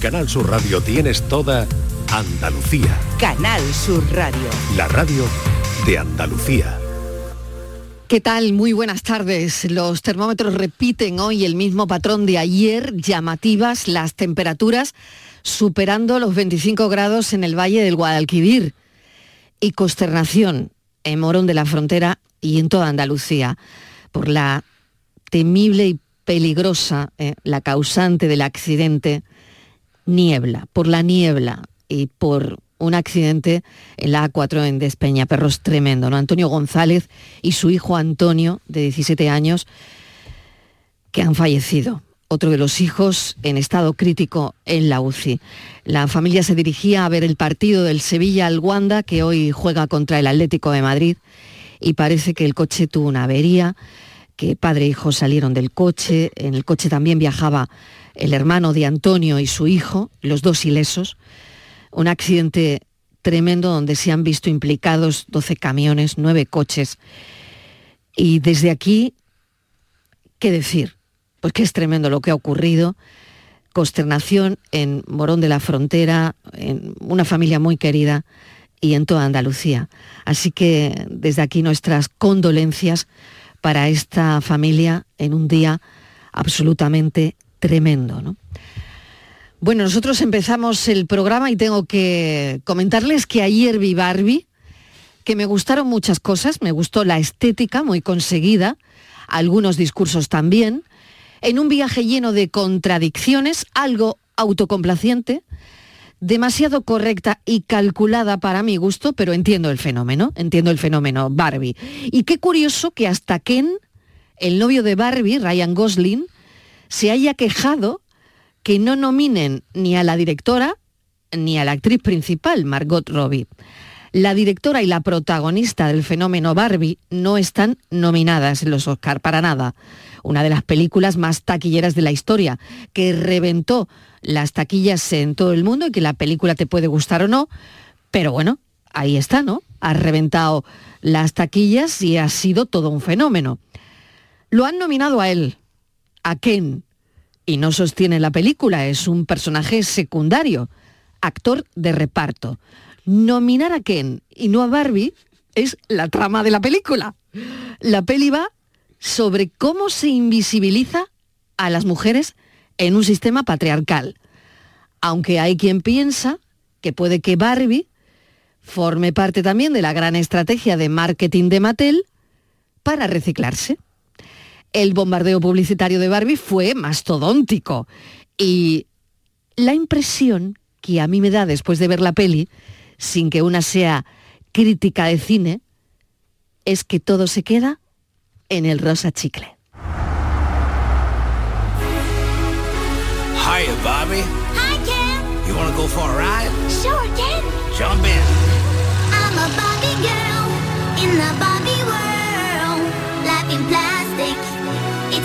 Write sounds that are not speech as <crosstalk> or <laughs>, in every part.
Canal Sur Radio tienes toda Andalucía. Canal Sur Radio. La radio de Andalucía. ¿Qué tal? Muy buenas tardes. Los termómetros repiten hoy el mismo patrón de ayer, llamativas las temperaturas superando los 25 grados en el Valle del Guadalquivir y consternación en Morón de la Frontera y en toda Andalucía por la temible y peligrosa, eh, la causante del accidente, niebla, por la niebla y por un accidente en la A4 en Despeñaperros tremendo, ¿no? Antonio González y su hijo Antonio, de 17 años, que han fallecido. Otro de los hijos en estado crítico en la UCI. La familia se dirigía a ver el partido del Sevilla al Wanda, que hoy juega contra el Atlético de Madrid, y parece que el coche tuvo una avería, que padre e hijo salieron del coche, en el coche también viajaba el hermano de Antonio y su hijo, los dos ilesos un accidente tremendo donde se han visto implicados 12 camiones, 9 coches. Y desde aquí, ¿qué decir? Pues que es tremendo lo que ha ocurrido. Consternación en Morón de la Frontera, en una familia muy querida y en toda Andalucía. Así que desde aquí nuestras condolencias para esta familia en un día absolutamente tremendo. ¿no? Bueno, nosotros empezamos el programa y tengo que comentarles que ayer vi Barbie, que me gustaron muchas cosas, me gustó la estética muy conseguida, algunos discursos también, en un viaje lleno de contradicciones, algo autocomplaciente, demasiado correcta y calculada para mi gusto, pero entiendo el fenómeno, entiendo el fenómeno Barbie. Y qué curioso que hasta Ken, el novio de Barbie, Ryan Gosling, se haya quejado que no nominen ni a la directora ni a la actriz principal, Margot Robbie. La directora y la protagonista del fenómeno Barbie no están nominadas en los Oscar para nada. Una de las películas más taquilleras de la historia, que reventó las taquillas en todo el mundo y que la película te puede gustar o no, pero bueno, ahí está, ¿no? Ha reventado las taquillas y ha sido todo un fenómeno. Lo han nominado a él, a Ken, y no sostiene la película, es un personaje secundario, actor de reparto. Nominar a Ken y no a Barbie es la trama de la película. La peli va sobre cómo se invisibiliza a las mujeres en un sistema patriarcal. Aunque hay quien piensa que puede que Barbie forme parte también de la gran estrategia de marketing de Mattel para reciclarse el bombardeo publicitario de Barbie fue mastodóntico. Y la impresión que a mí me da después de ver la peli, sin que una sea crítica de cine, es que todo se queda en el rosa chicle. Hi, Bobby. Hi, Ken. You wanna go for a ride? Sure, Ken. Jump in. I'm a Barbie girl in the Barbie world. Life in plastic,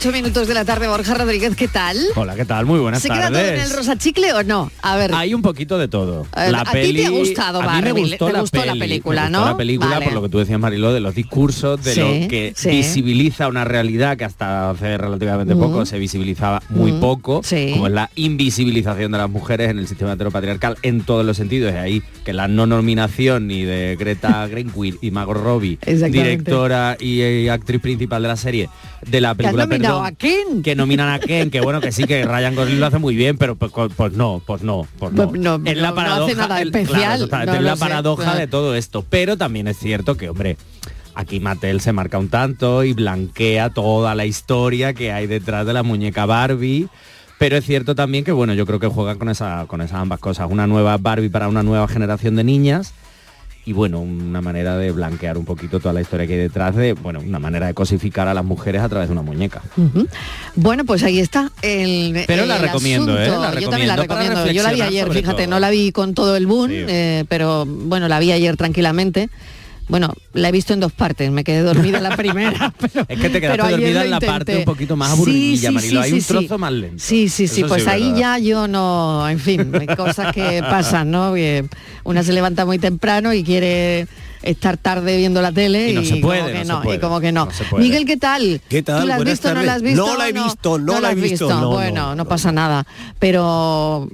8 minutos de la tarde, Borja Rodríguez, ¿qué tal? Hola, ¿qué tal? Muy buenas ¿Se tardes. ¿Se queda todo en el rosa chicle o no? A ver. Hay un poquito de todo. La película, por lo que tú decías, Mariló, de los discursos, de lo que sí. visibiliza una realidad que hasta hace relativamente mm. poco se visibilizaba muy mm. poco, sí. como es la invisibilización de las mujeres en el sistema heteropatriarcal en todos los sentidos. Es ahí que la no nominación ni de Greta <laughs> Greenwood y Mago Robbie, directora y eh, actriz principal de la serie, de la has película nominado perdón, a Ken. que nominan a Ken que bueno que sí que Ryan Gosling lo hace muy bien pero pues, pues no pues no pues no, Pues no, es la no paradoja hace nada el- especial, claro, totalmente, no es lo la sé, paradoja claro. de todo esto pero también es cierto que hombre aquí Mattel se marca un tanto y blanquea toda la historia que hay detrás de la muñeca Barbie pero es cierto también que bueno yo creo que juegan con esa con esas ambas cosas una nueva Barbie para una nueva generación de niñas y bueno, una manera de blanquear un poquito toda la historia que hay detrás de, bueno, una manera de cosificar a las mujeres a través de una muñeca. Bueno, pues ahí está el Pero la recomiendo, ¿eh? Yo también la recomiendo. Yo la vi ayer, fíjate, todo. no la vi con todo el boom, Sí. eh, pero bueno, la vi ayer tranquilamente. Bueno, la he visto en dos partes, me quedé dormida en la primera. <laughs> Pero, Es que te quedaste dormida en la parte un poquito más Sí, aburridilla, sí, Marilo. sí, Hay un sí, trozo sí. más lento. Sí, sí, sí, Eso pues sí es ahí ya yo no, en fin, hay <laughs> cosas que pasan, ¿no? Una se levanta muy temprano y quiere estar tarde viendo la tele Y no se puede, como que no se no, y puede. como que no. Miguel, ¿qué tal? ¿Qué tal? ¿Tú la has Buenas visto no la has visto? No la he visto, no la he has visto, no, no, bueno, no, no, pasa nada. Pero,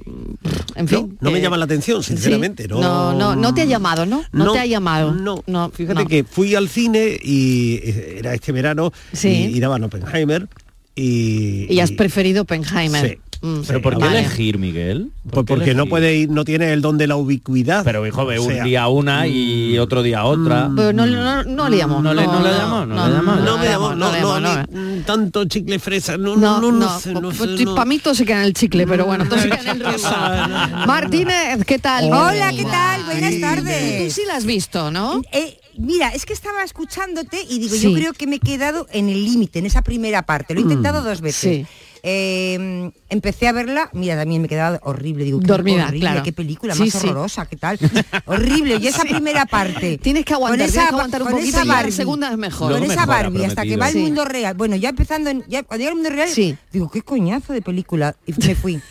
en fin. no me eh, llama la atención, sí. sinceramente. No, No, no, no te ha llamado, ¿no? No, te ha llamado. No, no Fíjate no. que fui al cine y eh, era este verano Sí. y, y daban Oppenheimer y... Y has preferido Oppenheimer. Sí. Mm. ¿Pero por qué Vale. elegir, Miguel? ¿Por Pues porque no elegir? puede ir, no tiene el don de la ubicuidad. Pero hijo, ve un sea, día una y otro día otra. Pero no, no, no le llamó. No le- no le llamó, no le llamó. No me le llamó, no, le no, no. mm, tanto chicle fresa, no, No, no, no, no, sé, no pues sé, no. para mí todo se queda en el chicle, pero bueno, todo se queda en el rosa. Martínez, ¿qué tal? Hola, ¿qué tal? Buenas Sí, tardes. Tú sí la has visto, ¿no? Eh, mira, es que estaba escuchándote y digo, Sí. yo creo que me he quedado en el límite, en esa primera parte. Lo he intentado dos veces. Empecé a verla, mira, también me quedaba horrible, digo, qué Dormida, horrible, claro. qué película Sí, más sí. horrorosa, qué tal. horrible, y esa <laughs> primera parte. Tienes que aguantar, con tienes que aguantar un con poquito esa y la Barbie, segunda es mejor. Con esa Barbie hasta que va al prometido. mundo real. Bueno, ya empezando, en, ya cuando llega al mundo real, Sí. digo, qué coñazo de película. Y me fui.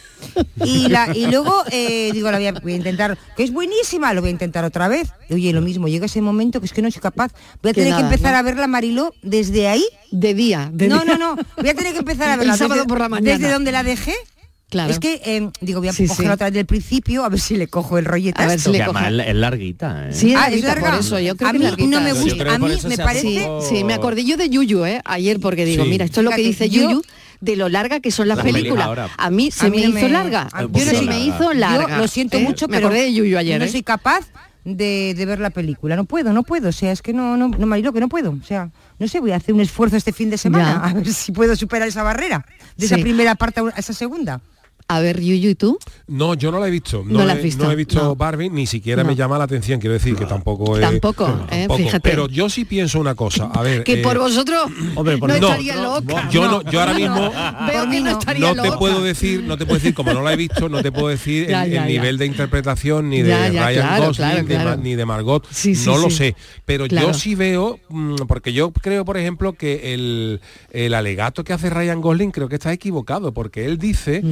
Y, la, y luego eh, digo, la voy a, voy a intentar, que es buenísima, lo voy a intentar otra vez. Oye, lo mismo, llega ese momento que es que no soy capaz. Voy a Que tener nada, que empezar ¿no? a verla, Mariló, desde ahí. De día, de no, día. no, no. Voy a tener que empezar a <laughs> El verla sábado desde, por la mañana. desde donde la dejé. Claro. Es que, eh, digo, voy a Sí, cogerla sí. otra vez del principio, a ver si le cojo el rollete. A ver si le coja. es es larguita, ¿eh? Sí, es Ah, ¿es larguita, por larga? eso, yo creo A que mí no me Yo gusta. A mí me parece... poco- Sí, me acordé yo de Yuyu, ¿eh? Ayer, porque digo, Sí. mira, esto es lo que dice yo- Yuyu de lo larga que son las, películas. A mí se A mí me hizo larga. Yo se no- me hizo larga. Yo lo siento ¿eh? mucho, me pero acordé de Yuyu ayer. no ¿eh? soy capaz de, de ver la película. No puedo, no puedo. O sea, es que no, no, no, Marilo, que no puedo. O sea, no sé, voy a hacer un esfuerzo este fin de semana Ya. <laughs> a ver si puedo superar esa barrera de Sí. esa primera parte a esa segunda. A ver, Yuyu, ¿y tú? No, yo no la he visto. No, No la he, has visto, no he visto no. Barbie, ni siquiera No. me llama la atención. Quiero decir que tampoco es... Tampoco, ¿eh? tampoco. Fíjate. Pero yo sí pienso una cosa. A ver, Que eh, por vosotros <clears throat> hombre, por no no, estaría loca. yo no, yo ahora mismo Veo que no no. estaría no te loca. puedo decir, no te puedo decir, como no la he visto, no te puedo decir Ya, el, ya, el ya. nivel de interpretación ni de Ya, ya, Ryan claro, Gosling claro, claro. ni de Margot. Sí, sí, no lo sé. Pero Claro. yo sí veo, mm, porque yo creo, por ejemplo, que el, el alegato que hace Ryan Gosling creo que está equivocado, porque él dice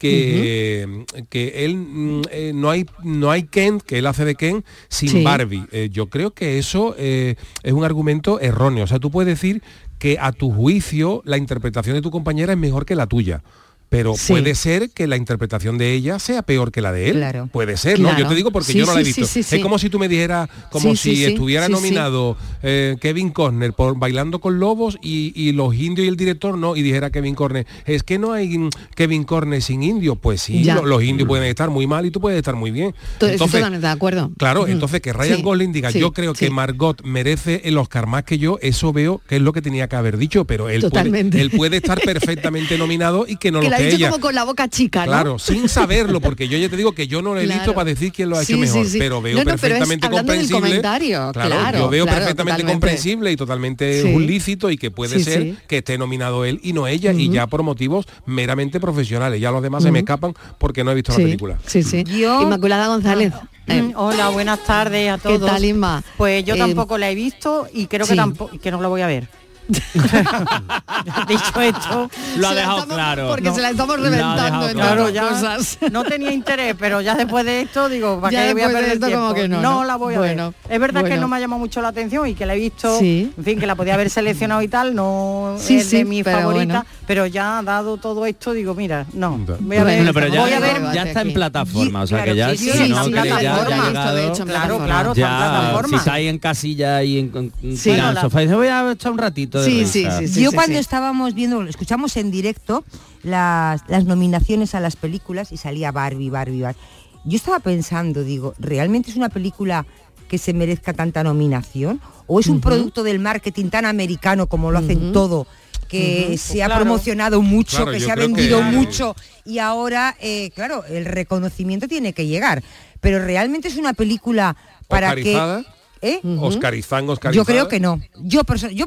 que, que él mm, eh, no hay no hay Ken, que él hace de Ken sin Sí. Barbie. Eh, yo creo que eso eh, es un argumento erróneo. O sea, tú puedes decir que a tu juicio la interpretación de tu compañera es mejor que la tuya. Pero Sí. puede ser que la interpretación de ella sea peor que la de él. Claro. Puede ser, ¿no? Claro. Yo te digo porque Sí, yo no la he visto. sí. Es como si tú me dijeras, como si estuviera nominado eh, Kevin Costner por Bailando con Lobos y, y los indios y el director no, y dijera Kevin Costner, es que no hay Kevin Costner sin indios. Pues sí, lo- los indios pueden estar muy mal y tú puedes estar muy bien. Totalmente de acuerdo. Claro, entonces que Ryan Gosling diga, yo creo que Margot merece el Oscar más que yo, eso veo que es lo que tenía que haber dicho, pero él, puede, Totalmente. él puede estar perfectamente nominado y que no <laughs> que lo ha que dicho ella. como con la boca chica, ¿no? Claro, sin saberlo, porque yo ya te digo que yo no lo he visto para decir quién lo ha hecho Sí, mejor, sí. pero veo No, no, pero es perfectamente del comprensible. comentario, claro, yo veo claro, perfectamente totalmente. comprensible y totalmente Sí. un lícito y que puede Sí, ser sí. que esté nominado él y no ella, y ya por motivos meramente profesionales. Ya los demás se me escapan porque no he visto Sí, la película. sí, sí. Yo- Inmaculada González. eh, Mm, Hola, buenas tardes a ¿Qué todos. tal, Inma? Pues yo Eh, tampoco la he visto y creo sí. que tampoco que no la voy a ver. <laughs> Dicho esto, Lo ha dejado estamos- claro. Porque No. se la estamos reventando en claro. ya cosas. no tenía interés, pero ya después de esto digo, ¿para Ya qué voy a después de perder esto tiempo? como que no, ¿no? la voy a Bueno, ver. Es verdad bueno. que no me ha llamado mucho la atención y que la he visto, Sí. en fin, que la podía haber seleccionado y tal, no Sí, es sí, de mis pero favoritas, bueno. pero ya dado todo esto digo, mira, no, voy a ver, Bueno, pero ya, voy a ver ya está en aquí. plataforma, o sea Claro, que ya sí, no en Claro, claro, está en ya plataforma. si está ahí en casilla y en, en en No, sofá dice voy a echar un ratito de Sí, risa. sí, sí, sí. Yo cuando estábamos viendo, escuchamos en directo las, las nominaciones a las películas y salía Barbie, Barbie, Barbie. Yo estaba pensando, digo, ¿realmente es una película que se merezca tanta nominación? ¿O es un producto del marketing tan americano como lo hacen todo? que se ha claro. promocionado mucho, Claro, que se ha que- vendido Claro. mucho y ahora, eh, claro, el reconocimiento tiene que llegar. Pero realmente es una película para que... ¿Eh? Oscarizán, Oscarizada. Yo creo que no. Yo, yo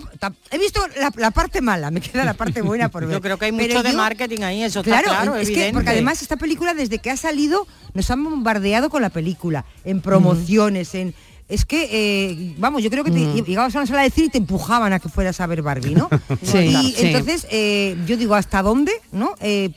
he visto la, la parte mala, me queda la parte buena por <laughs> ver. Yo creo que hay Pero mucho de yo- marketing ahí, eso Claro, está claro, es que porque además esta película desde que ha salido nos han bombardeado con la película, en promociones, en es que eh, vamos, yo creo que te, llegabas a una sala de cine y te empujaban a que fueras a ver Barbie, ¿no? <laughs> Sí, y sí. entonces eh, yo digo, ¿hasta dónde? ¿No? Eh,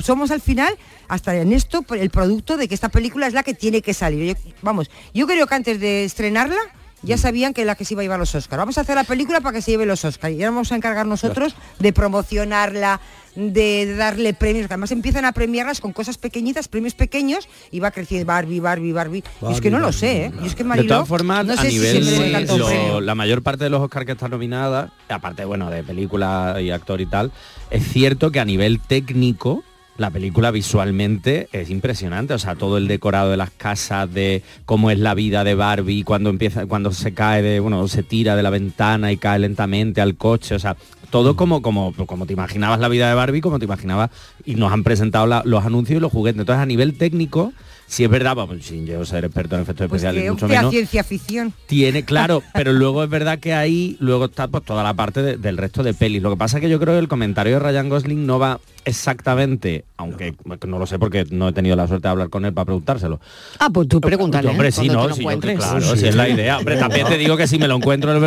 somos al final hasta en esto por el producto de que esta película es la que tiene que salir. Yo- vamos, yo creo que antes de estrenarla ya sabían que la que se iba a llevar los Oscars. Vamos a hacer la película para que se lleve los Oscars. Y ahora vamos a encargar nosotros de promocionarla, de darle premios. que Además empiezan a premiarlas con cosas pequeñitas, premios pequeños, y va creciendo Barbie, Barbie, Barbie. Y es que no lo sé, ¿eh? Y es que De Mariló, todas formas, no a sé si nivel lo- premio. la mayor parte de los Oscars que están nominadas, aparte bueno de película y actor y tal, es cierto que a nivel técnico la película visualmente es impresionante, o sea, todo el decorado de las casas, de cómo es la vida de Barbie cuando empieza, cuando se cae de, bueno, se tira de la ventana y cae lentamente al coche, o sea, todo como, como, como te imaginabas la vida de Barbie, como te imaginabas, y nos han presentado la- los anuncios y los juguetes. Entonces, a nivel técnico, si es verdad, pues, sin yo ser experto en efectos Pues especiales, mucho menos, ciencia ficción. tiene, claro, <laughs> pero luego es verdad que ahí luego está pues toda la parte de- del resto de pelis. Lo que pasa es que yo creo que el comentario de Ryan Gosling no va exactamente, aunque no lo sé porque no he tenido la suerte de hablar con él para preguntárselo. Ah, pues tú pregúntale. Hombre, ¿eh? sí, no, sí, encuentres. claro, si es la idea. Hombre, también te digo que si me lo encuentro,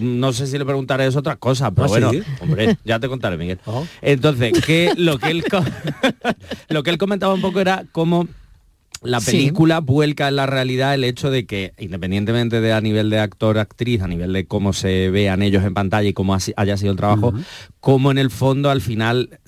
no sé si le preguntaré es otra cosa, pero ¿Ah, bueno, sí? Hombre, ya te contaré, Miguel. Entonces, que lo que él <laughs> lo que él comentaba un poco era cómo la Sí. película vuelca en la realidad el hecho de que, independientemente de a nivel de actor, actriz, a nivel de cómo se vean ellos en pantalla y cómo haya sido el trabajo, cómo en el fondo al final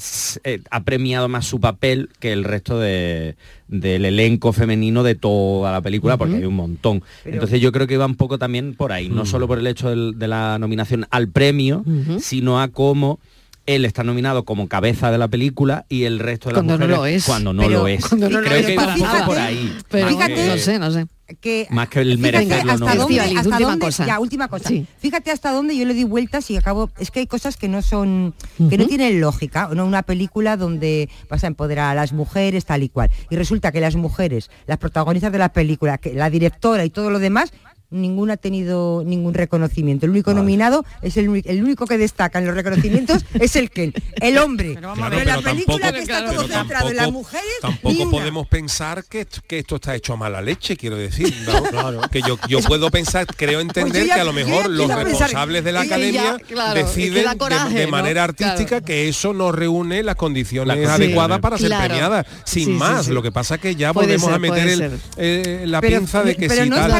eh, ha premiado más su papel que el resto de- del elenco femenino de toda la película, porque hay un montón. Entonces yo creo que iba un poco también por ahí, no solo por el hecho del- de la nominación al premio, sino a cómo él está nominado como cabeza de la película y el resto de las Cuando no mujeres lo es. cuando no Pero lo es. cuando no lo Creo que un poco por ahí. Pero más Fíjate- que- no sé, no sé. que Más que el fíjate merecerlo, hasta no. dónde, hasta última dónde- cosa. ya última cosa Sí. fíjate hasta dónde yo le di vueltas y acabo es que hay cosas que no son que no tienen lógica no una película donde vas a empoderar a las mujeres tal y cual y resulta que las mujeres las protagonistas de la película que la directora y todo lo demás ninguna ha tenido ningún reconocimiento el único nominado es el, el único que destaca en los reconocimientos <laughs> es el Ken el hombre Pero la película tampoco- que está todo centrado en las mujeres tampoco podemos pensar que, esto- que esto está hecho a mala leche, quiero decir. ¿no? <laughs> Que yo, yo puedo pensar, creo entender Pues ya- que a lo mejor los pensar- responsables de la academia ya, claro, es que deciden de- manera artística Claro. que eso no reúne las condiciones adecuadas para ser premiada. Sin sí, más, sí. lo que pasa es que ya Puede volvemos a meter eh, la Pero- pinza de que si tal,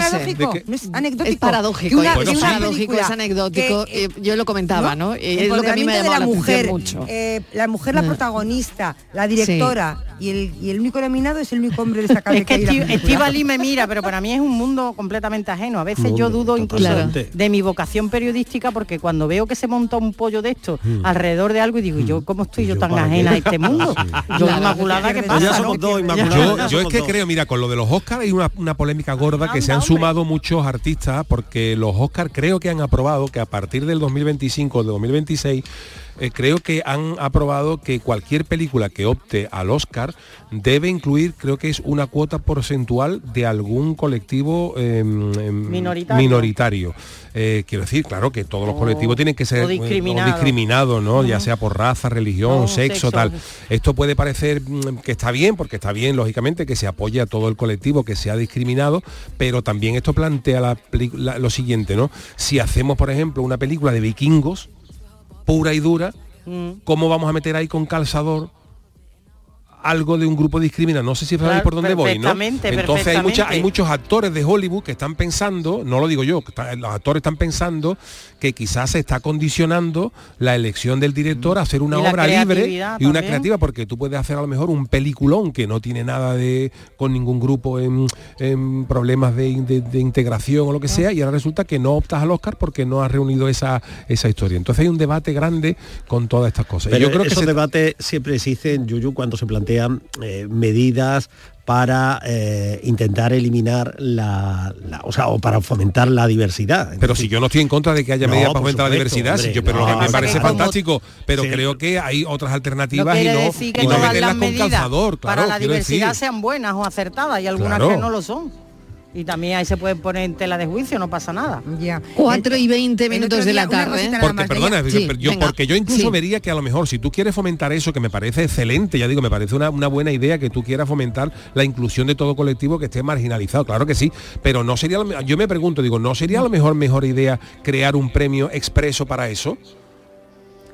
de que- no es anecdótico. Es paradójico, que una- ¿eh? Bueno, es sí. paradójico, es anecdótico. que, eh, yo lo comentaba, ¿no? Eh, Es lo que a mí me de llamó la la mujer, mucho. eh, la mujer la Mm. protagonista, la directora y, el, y el único nominado es el único hombre destacable <laughs> Es que hay en la Esti- película. Estíbaliz me mira, pero para mí es un mundo completamente ajeno. A veces yo dudo incluso de mi vocación periodística porque cuando veo que se monta un pollo de esto alrededor de algo y digo, ¿yo cómo estoy yo, Yo tan ajena qué. a este mundo? <laughs> Yo Claro. inmaculada, ¿qué Pues pasa? ya no? dos, Que- Inmaculada. Yo, es que creo, mira, con lo de los Oscars hay una, una polémica gorda que se han sumado muchos artistas porque los Oscars creo que han aprobado que a partir del 2025 o del 2026 eh, creo que han aprobado que cualquier película que opte al Oscar debe incluir, creo que es una cuota porcentual de algún colectivo em, em, Minoritario. minoritario. Eh, quiero decir, claro que todos los colectivos tienen que ser discriminados. discriminados, ¿no? Ya sea por raza, religión, No, sexo, sexo. tal. Esto puede parecer mm, que está bien, porque está bien, lógicamente, que se apoye a todo el colectivo que sea discriminado, pero también esto plantea la peli- la- lo siguiente, ¿no? Si hacemos, por ejemplo, una película de vikingos, pura y dura, Mm. ¿cómo vamos a meter ahí con calzador algo de un grupo discriminado? No sé si sabéis Claro, por dónde voy, ¿no? Entonces hay, mucha- hay muchos actores de Hollywood que están pensando, no lo digo yo, los actores están pensando que quizás se está condicionando la elección del director a hacer una obra libre y una creativa, porque tú puedes hacer a lo mejor un peliculón que no tiene nada de con ningún grupo en, en problemas de, de- de integración o lo que sea, y ahora resulta que no optas al Oscar porque no has reunido esa, esa historia. Entonces hay un debate grande con todas estas cosas. Y Pero yo creo que esos se- debates siempre existen, Yuyu, cuando se plantean eh, medidas para eh, intentar eliminar la, la- o sea, o para fomentar la diversidad. Pero si yo no estoy en contra de que haya No, medidas para fomentar la diversidad, si hombre, yo, pero no. lo que me parece que como- fantástico, pero Sí. creo que hay otras No alternativas y no, decir que y no meterlas las con medidas calzador, claro, para la diversidad decir. sean buenas o acertadas y algunas Claro. que no lo son. Y también ahí se pueden poner en tela de juicio, no pasa nada. Ya. 4 y 20 el minutos de la tarde. Porque, más, perdona, Sí, yo, venga. porque yo incluso Sí. vería que a lo mejor si tú quieres fomentar eso, que me parece excelente, ya digo, me parece una, una buena idea que tú quieras fomentar la inclusión de todo colectivo que esté marginalizado, claro que sí, pero no sería, yo me pregunto, digo, ¿no sería a lo mejor mejor idea crear un premio expreso para eso?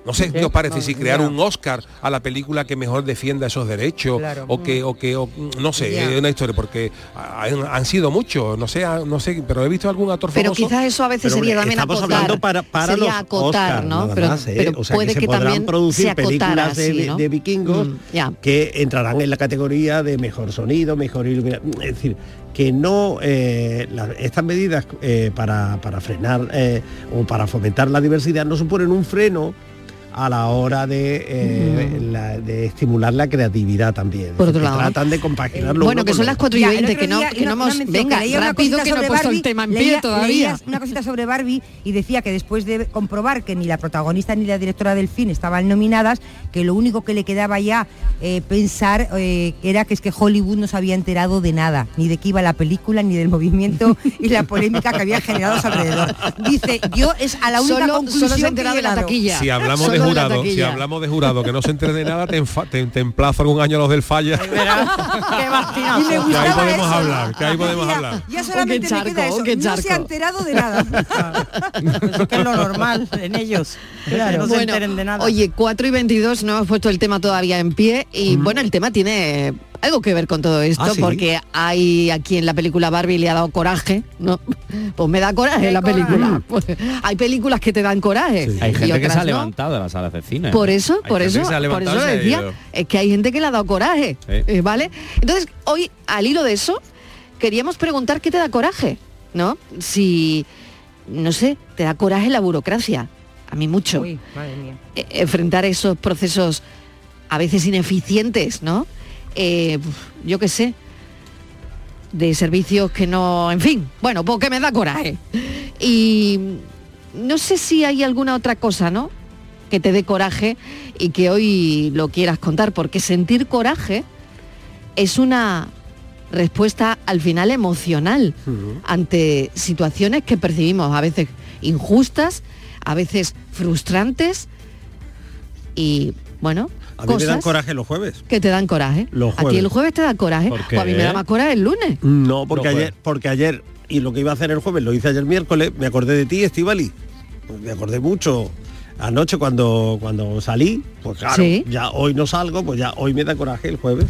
No sé, ¿qué os parece? Si crear ya. un Oscar a la película que mejor defienda esos derechos Claro. o que, o que, o- no sé, Ya. es una historia, porque han, han sido muchos, no sé, no sé, pero he visto algún actor Pero famoso quizás eso a veces Pero, sería también estamos acotar. hablando para, para sería los acotar, Oscar, ¿no? nada Pero, más, ¿eh? pero o sea, puede que, que, se podrán también producir se películas de, ¿no? vikingos Mm, ya. que entrarán en la categoría de mejor sonido, mejor iluminación. Es decir, que no eh, la- estas medidas eh, para, para frenar eh, o para fomentar la diversidad no suponen un freno a la hora de, eh, la- de estimular la creatividad también. Por otro lado. Tratan de compaginarlo Bueno, uno que con son las otro. 4 y Ya, el 20, otro que no, día, que no hemos... mención, Venga, que leía una rápido cosita que no he sobre puesto el Barbie, tema en leía- todavía. una cosita sobre Barbie y decía que después de comprobar que ni la protagonista ni la directora del film estaban nominadas, que lo único que le quedaba ya eh, pensar eh, era que es que Hollywood no se había enterado de nada, ni de qué iba la película, ni del movimiento y la polémica que había generado a su alrededor. Dice, yo es a la única Solo, conclusión solo se ha que de la taquilla. Si hablamos de Solo jurado, si hablamos de jurado que no se entere de nada, te, te, te emplazo algún año a los del falla. Bastinazo. Y me Que ahí podemos eso. hablar, que ahí podemos Ya- hablar. Ya solamente qué me queda charco, eso. qué No se ha charco. enterado de nada. <laughs> Es que es lo normal en ellos. que no se Bueno, enteren de nada. Oye, 4 y 22, no hemos puesto el tema todavía en pie y bueno, el tema tiene algo que ver con todo esto Ah, ¿sí? porque hay aquí en la película Barbie le ha dado coraje, ¿no? <laughs> Pues me da coraje la coraje. película. Pues, hay películas que te dan coraje. Hay gente que se ha no. levantado de las salas de cine. Por eso, Hay por eso, por eso decía, es que hay gente que le ha dado coraje, Sí. eh, ¿vale? Entonces, hoy, al hilo de eso, queríamos preguntar qué te da coraje, ¿no? Si, no sé, te da coraje la burocracia. A mí mucho. Uy, madre mía. Eh, enfrentar esos procesos a veces ineficientes, ¿no? Eh, yo qué sé, de servicios que no, en fin, bueno, porque me da coraje. Y no sé si hay alguna otra cosa, ¿no? Que te dé coraje y que hoy lo quieras contar, porque sentir coraje es una respuesta al final emocional ante situaciones que percibimos a veces injustas, a veces frustrantes y bueno, A mí me dan coraje los jueves. que te dan coraje. Los A ti jueves. el jueves te da coraje. ¿Por Pues a mí me da más coraje el lunes. No, porque Los ayer, jueves. porque ayer, y lo que iba a hacer el jueves lo hice ayer miércoles, me acordé de ti, Estivali. Me acordé mucho anoche cuando, cuando salí, pues claro, Sí. ya hoy no salgo, pues ya hoy me da coraje el jueves.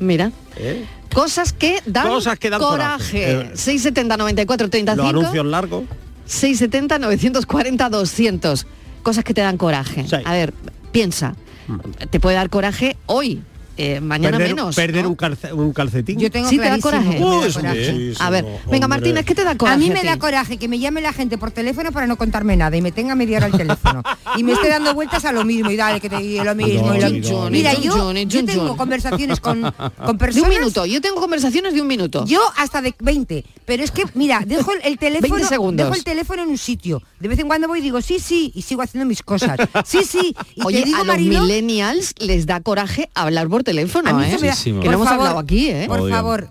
Mira, ¿eh? cosas que dan, Cosas que dan coraje. coraje. Eh, 670 94 Los 35 anuncios largos. 670 940 200. Cosas que te dan coraje. Sí. A ver, piensa. Te puede dar coraje hoy, eh, mañana perder, menos. perder ¿no? un, calce- un calcetín. Yo tengo Sí, te da coraje. que me da coraje. muchísimo, A ver, venga hombre. Martínez, ¿qué te da coraje? A mí me da coraje que me llame la gente por teléfono para no contarme nada y me tenga media hora al teléfono y me esté dando vueltas a lo mismo y dale que te y lo mismo. y lo- Mira, yo, yo tengo conversaciones con, con De personas. un minuto. Yo tengo conversaciones de un minuto. Yo hasta de 20, pero es que, mira, dejo el, el teléfono 20 segundos. dejo el teléfono en un sitio. De vez en cuando voy y digo, sí, sí, y sigo haciendo mis cosas. Sí, sí. Y <laughs> Oye, te digo, a los millennials les da coraje hablar por teléfono, ¿eh? Que no por hemos favor, hablado aquí, ¿eh? Por Odio. favor,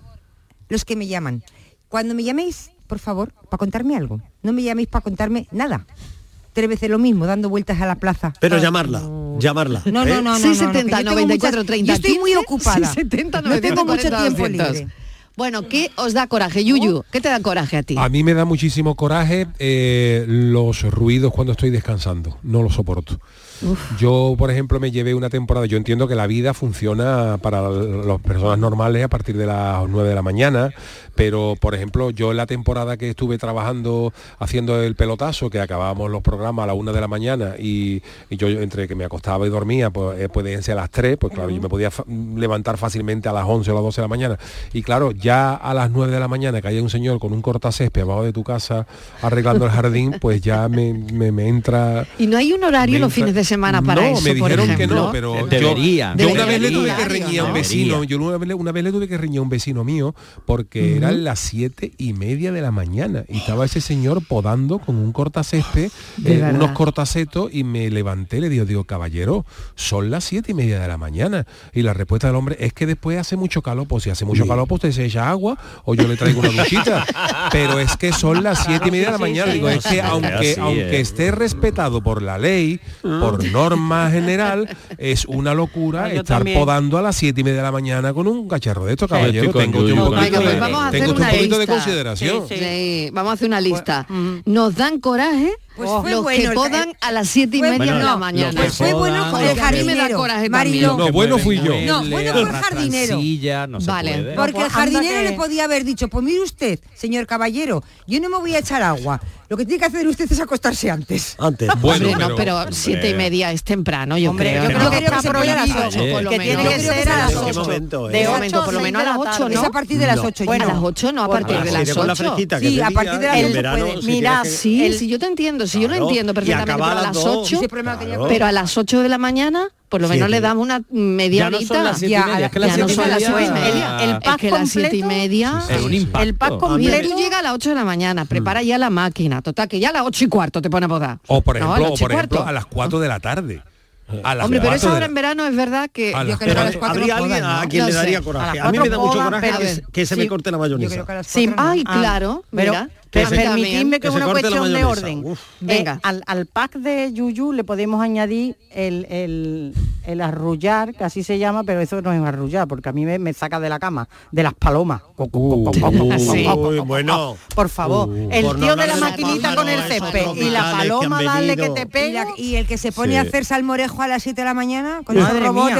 los que me llaman, cuando me llaméis, por favor, para contarme algo. No me llaméis para contarme nada. Tres veces lo mismo, dando vueltas a la plaza. Pero llamarla, llamarla. No, ¿eh? no, no, no, no, no, 670 que yo tengo 94 muchas- 30 Yo estoy muy 15, ocupada. 670 no tengo mucho 40 tiempo 200. libre. Bueno, ¿qué os da coraje, Yuyu? ¿Qué te da coraje a ti? A mí me da muchísimo coraje eh, los ruidos cuando estoy descansando, no lo soporto. Yo, por ejemplo, me llevé una temporada, yo entiendo que la vida funciona para las personas normales a partir de las 9 de la mañana, pero, por ejemplo, yo en la temporada que estuve trabajando haciendo el pelotazo, que acabábamos los programas a las 1 de la mañana y, y yo entre que me acostaba y dormía, pues eh, pueden ser a las 3, pues claro, yo me podía levantar fácilmente a las 11 o las 12 de la mañana. Y claro, ya a las 9 de la mañana que haya un señor con un cortacésped abajo de tu casa arreglando el jardín, pues ya me, me- me entra... Y no hay un horario los fines de semana para no, eso, me por dijeron que ejemplo. no, pero yo- Debería. yo, una vez le tuve que reñir a un ¿no? vecino, Debería. yo una vez, le- una vez le tuve que reñir a un vecino mío porque eran las siete y media de la mañana y estaba ese señor podando con un cortacésped, eh, unos cortacetos y me levanté, le digo, digo, caballero, son las siete y media de la mañana. Y la respuesta del hombre es que después hace mucho calor, pues si hace mucho calor, pues usted se echa agua o yo le traigo una duchita. Pero es que son las siete y media de la Sí, sí, mañana. sí. Digo, es que Sí, aunque, aunque es. esté respetado por la ley, por norma general, es una locura Ah, estar también. podando a las siete y media de la mañana con un cacharro de esto, caballero. Tengo un poquito, de, vamos a hacer tengo usted un una poquito de lista. consideración. Sí, Sí, vamos a hacer una lista. Nos dan coraje Pues los fue que bueno el- podan a las siete y fue media de bueno, la no, mañana. los Pues que fue bueno con los el que jardinero. Mariló. No, bueno fui yo. No, bueno fue el jardinero. Silla, no se Vale. puede. Porque el jardinero anda le que- podía haber dicho, pues mire usted, señor caballero, yo no me voy a echar agua. Lo que tiene que hacer usted es acostarse antes. Antes. <laughs> Bueno, Hombre, no, pero- pero siete y media es temprano, yo Hombre, creo. yo ¿no? creo que que está puede a las prohibido, ocho, por lo que menos. tiene que que ser a las ¿En qué 8. momento, eh? De 8 momento, por lo menos a las ocho, Es ¿no? a partir de las 8. A las 8 no, a partir de las Sigue con la 8. fresquita que Sí, es de a partir de las y en ocho verano, puede. si Mira, quieres que- Sí, sí, yo te entiendo, sí, yo lo entiendo perfectamente, pero a a las las dos. 8, Ese problema tenía Claro. pero a las 8 de la mañana, por lo menos Siete. le damos una media Ya no son horita. las siete y Ya, media, es que las ya no son las media- siete y media. El Es pack que las siete y completo- media... Es un impacto. El pack Mira, completo tú llegas a las 8 de la mañana, prepara ya la máquina, total, que ya a las 8 y cuarto te pone a podar. O por No, a ejemplo, las o ocho y por ejemplo a las 4 de la tarde. A las Hombre, pero esa de hora la- en verano es verdad que... A las Yo creo que a las cuatro- Habría no alguien podan, a ¿no? quien No le sé, daría a coraje. las A mí me da mucho podan, coraje que, que se me corte la Yo mayonesa. a no. Ay, Ah, claro, pero, mira. Pero a también. permitidme que Que es se una cuestión de orden. Uf. Venga. Eh, al, al pack de yuyu le podemos añadir el, el, el arrullar, que así se llama, pero eso no es arrullar, porque a mí me, me saca de la cama, de las palomas. <laughs> <laughs> Bueno. Por favor, Uh, el por no tío de la maquinita con el césped y la paloma han darle que te pega. y el que se pone a Sí. hacer salmorejo a las 7 de la mañana con ese robot.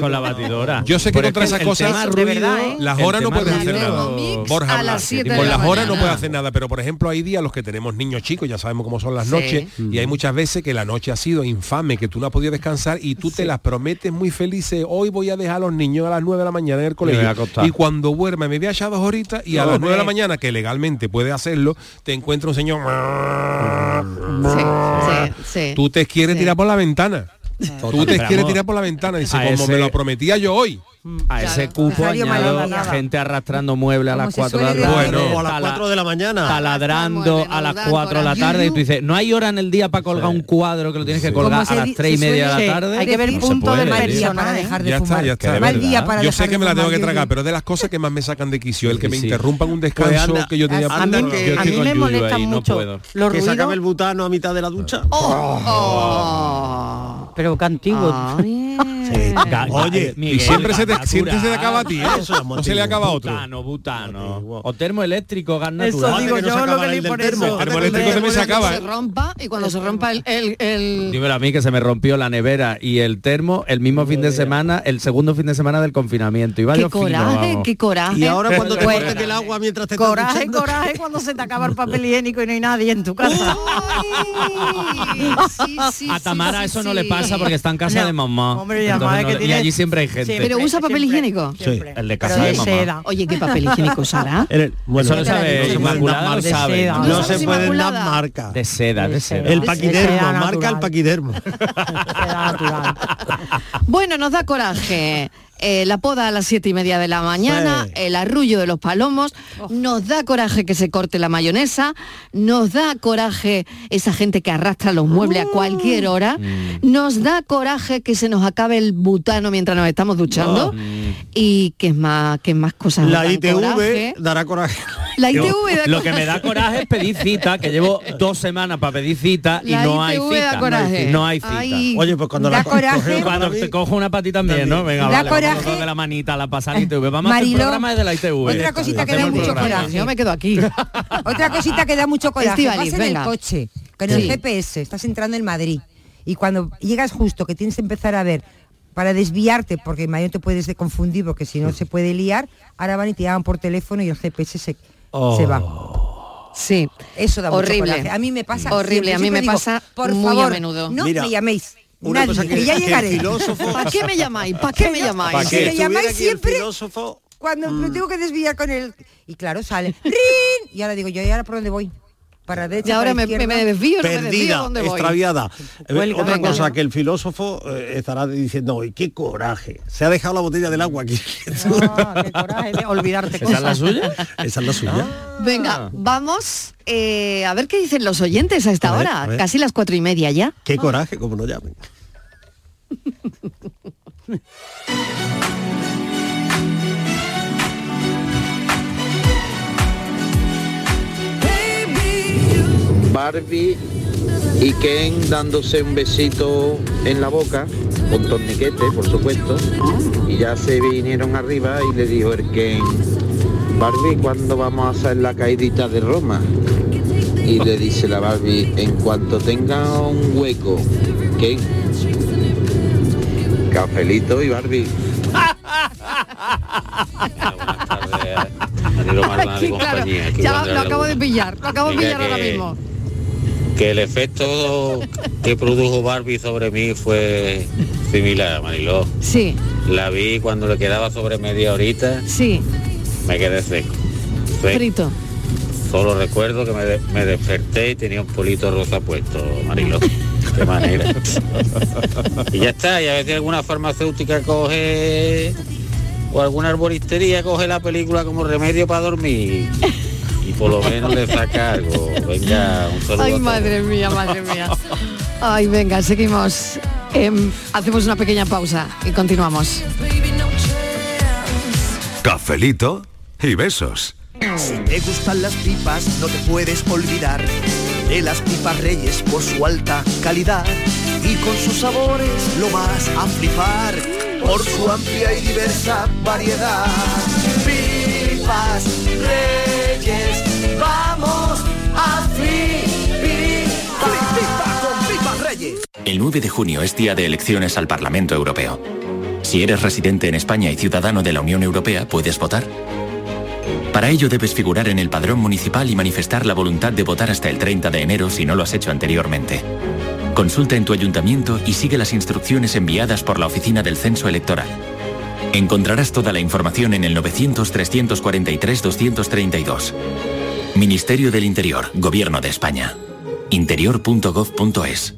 Con la batidora. Yo sé que contra es esas el cosas- ¿eh? Las el horas no tema pueden hacer nada. Borja, a con la las horas no mañana. puede nada, pero por ejemplo hay días los que tenemos niños chicos, ya sabemos cómo son las Sí. noches, y hay muchas veces que la noche ha sido infame, que tú no has podido descansar y tú te las prometes muy felices, hoy voy a dejar a los niños a las 9 de la mañana en el voy a colegio. Y cuando duerma me voy a echar dos horitas y a las 9 de la mañana, que legalmente puede hacerlo, te encuentra un señor... Sí, sí, sí. Tú te quieres Sí. tirar por la ventana. Tú te quieres vamos, tirar por la ventana. Dice, como ese- me lo prometía yo hoy. A ese cupo añado gente arrastrando muebles a las se 4 de la tarde. Bueno, O a las tala- 4 de la mañana. taladrando a las nos dan 4 de la tarde y tú dices, no hay hora en el día para colgar un cuadro que lo tienes que colgar a las di- 3 y media de la tarde. hay que ver No se punto puede, de mal día para dejar de Ya fumar. está, ya está. Mal día para Yo sé que me la tengo que tragar, pero es de las cosas que más me sacan de quicio, el que me interrumpan un descanso Pues anda- que yo tenía A mí, me molesta no mucho Que se acabe el butano a mitad de la ducha. Pero. Ay. Oye, Miguel, y siempre se te, siempre se te acaba a ti, ¿eh? Eso es No se le acaba a otro. Butano, butano. O termoeléctrico, gas Eso natural. digo no se yo, acaba lo que del por termo. eso. El termoeléctrico también se acaba, se ¿eh? rompa y cuando se rompa el, el, el- Dímelo a mí que se me rompió la nevera y el termo el mismo fin de semana, el segundo fin de semana del confinamiento. Y qué fino, coraje, vamos. qué coraje. Y ahora cuando te Pues- corten el agua mientras te Coraje, coraje cuando se te acaba el <laughs> papel higiénico y no hay nadie en tu casa. Ay, <laughs> sí, sí, A Tamara sí, eso no le pasa porque está en casa No. de mamá. Hombre, y además no que y allí siempre hay gente. Siempre, ¿Pero usa papel siempre, higiénico? siempre. el de casa de mamá. seda. Oye, ¿qué papel higiénico usará? <laughs> El- bueno, Eso lo sabe no se pueden dar sabe. marcas. ¿No No se sabes pueden dar Inmaculada? marcas. De seda, de seda. El De paquidermo, marca el paquidermo. <laughs> Bueno, nos da coraje. Eh, la poda a las siete y media de la mañana, Sí. el arrullo de los palomos, nos da coraje que se corte la mayonesa, nos da coraje esa gente que arrastra los muebles a cualquier hora, nos da coraje que se nos acabe el butano mientras nos estamos duchando y que más, que más cosas. La ITV coraje. dará coraje. La Yo- ITV da lo que me da coraje es pedir cita, que llevo dos semanas para pedir cita y La no hay da cita. coraje. No hay cita. Ay. Oye, pues cuando Da la co- coraje. Cuando te cojo una patita también, ¿no? Venga, Da vale, vamos coraje. de la manita, la pasada ITV. Vamos a hacer Mariló, el programa desde la ITV. <laughs> otra cosita que da mucho coraje. Yo me quedo aquí. Otra cosita que da mucho coraje. Vas en el coche, con el GPS, estás entrando en Madrid. Y cuando llegas justo que tienes que empezar a ver para desviarte, porque mayor te puedes de confundir, porque si no se puede liar, ahora van y te llaman por teléfono y el GPS se, se va. Sí. Eso da Horrible. A mí me pasa. Horrible, siempre. a mí me digo, pasa por muy a favor, menudo. No Mira, me llaméis. una Nadie, cosa que, que- ya llegaré. filósofo- ¿Para qué me llamáis? ¿Para qué me llamáis? ¿Para Si qué? me llamáis siempre- filósofo, Cuando me tengo que desviar con él. Y claro, sale. ¡Rin! Y ahora digo, yo, ¿y ahora por dónde voy? Para derecha. Y ahora para me, me desvío, no me desvío, perdida, ¿dónde voy? extraviada. Eh, Otra venga. cosa que el filósofo eh, estará diciendo hoy, qué coraje. Se ha dejado la botella del agua aquí. Ah, qué coraje de olvidarte ¿Esa es la suya? Esa es la suya. Venga, vamos eh, a ver qué dicen los oyentes a esta A ver, hora. a ver. Casi las cuatro y media ya. Qué coraje, como no llamen. <laughs> Barbie y Ken dándose un besito en la boca, con torniquete, por supuesto, y ya se vinieron arriba y le dijo el Ken, Barbie, ¿cuándo vamos a hacer la caidita de Roma? Y le dice la Barbie, en cuanto tenga un hueco, Ken, cafelito y Barbie. Ya lo, lo acabo de pillar, lo acabo de pillar ahora mismo. Que el efecto que produjo Barbie sobre mí fue similar, Mariló. Sí, La vi cuando le quedaba sobre media horita, sí, me quedé seco. Seco. frito. Solo recuerdo que me, de- me desperté y tenía un polito rosa puesto, Mariló. <laughs> Qué manera. y ya está, y a veces alguna farmacéutica coge o alguna arboristería coge la película como remedio para dormir. Y por lo menos le saca algo. Venga, un saludo. a Ay, madre mía, madre mía. Ay, venga, seguimos. Em, hacemos una pequeña pausa y continuamos. Cafelito y besos. Si te gustan las pipas, no te puedes olvidar de las pipas reyes por su alta calidad. Y con sus sabores lo vas a flipar por su amplia y diversa variedad. Pipas reyes, El 9 de junio es día de elecciones al Parlamento Europeo. Si eres residente en España y ciudadano de la Unión Europea, puedes votar. Para ello debes figurar en el padrón municipal y manifestar la voluntad de votar hasta el 30 de enero si no lo has hecho anteriormente. Consulta en tu ayuntamiento y sigue las instrucciones enviadas por la Oficina del Censo Electoral. Encontrarás toda la información en el 900-343-232. Ministerio del Interior, Gobierno de España. interior.gov.es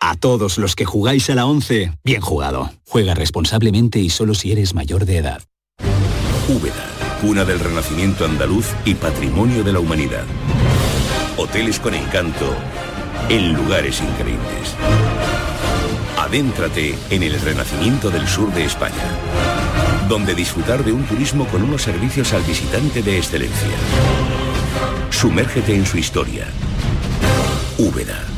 A todos los que jugáis a la 11, bien jugado. Juega responsablemente y solo si eres mayor de edad. Úbeda, cuna del renacimiento andaluz y patrimonio de la humanidad. Hoteles con encanto en lugares increíbles. Adéntrate en el renacimiento del sur de España, donde disfrutar de un turismo con unos servicios al visitante de excelencia. Sumérgete en su historia. Úbeda.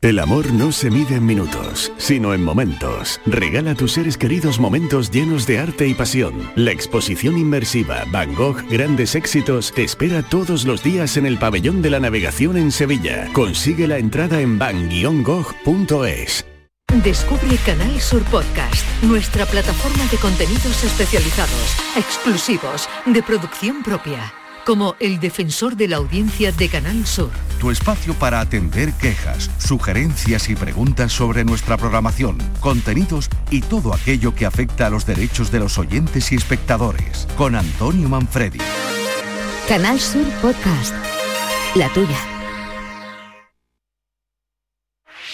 El amor no se mide en minutos, sino en momentos. Regala a tus seres queridos momentos llenos de arte y pasión. La exposición inmersiva Van Gogh Grandes Éxitos te espera todos los días en el Pabellón de la Navegación en Sevilla. Consigue la entrada en van-gogh.es. Descubre Canal Sur Podcast, nuestra plataforma de contenidos especializados, exclusivos, de producción propia, como El Defensor de la Audiencia de Canal Sur tu espacio para atender quejas, sugerencias y preguntas sobre nuestra programación, contenidos y todo aquello que afecta a los derechos de los oyentes y espectadores. Con Antonio Manfredi. Canal Sur Podcast. La tuya.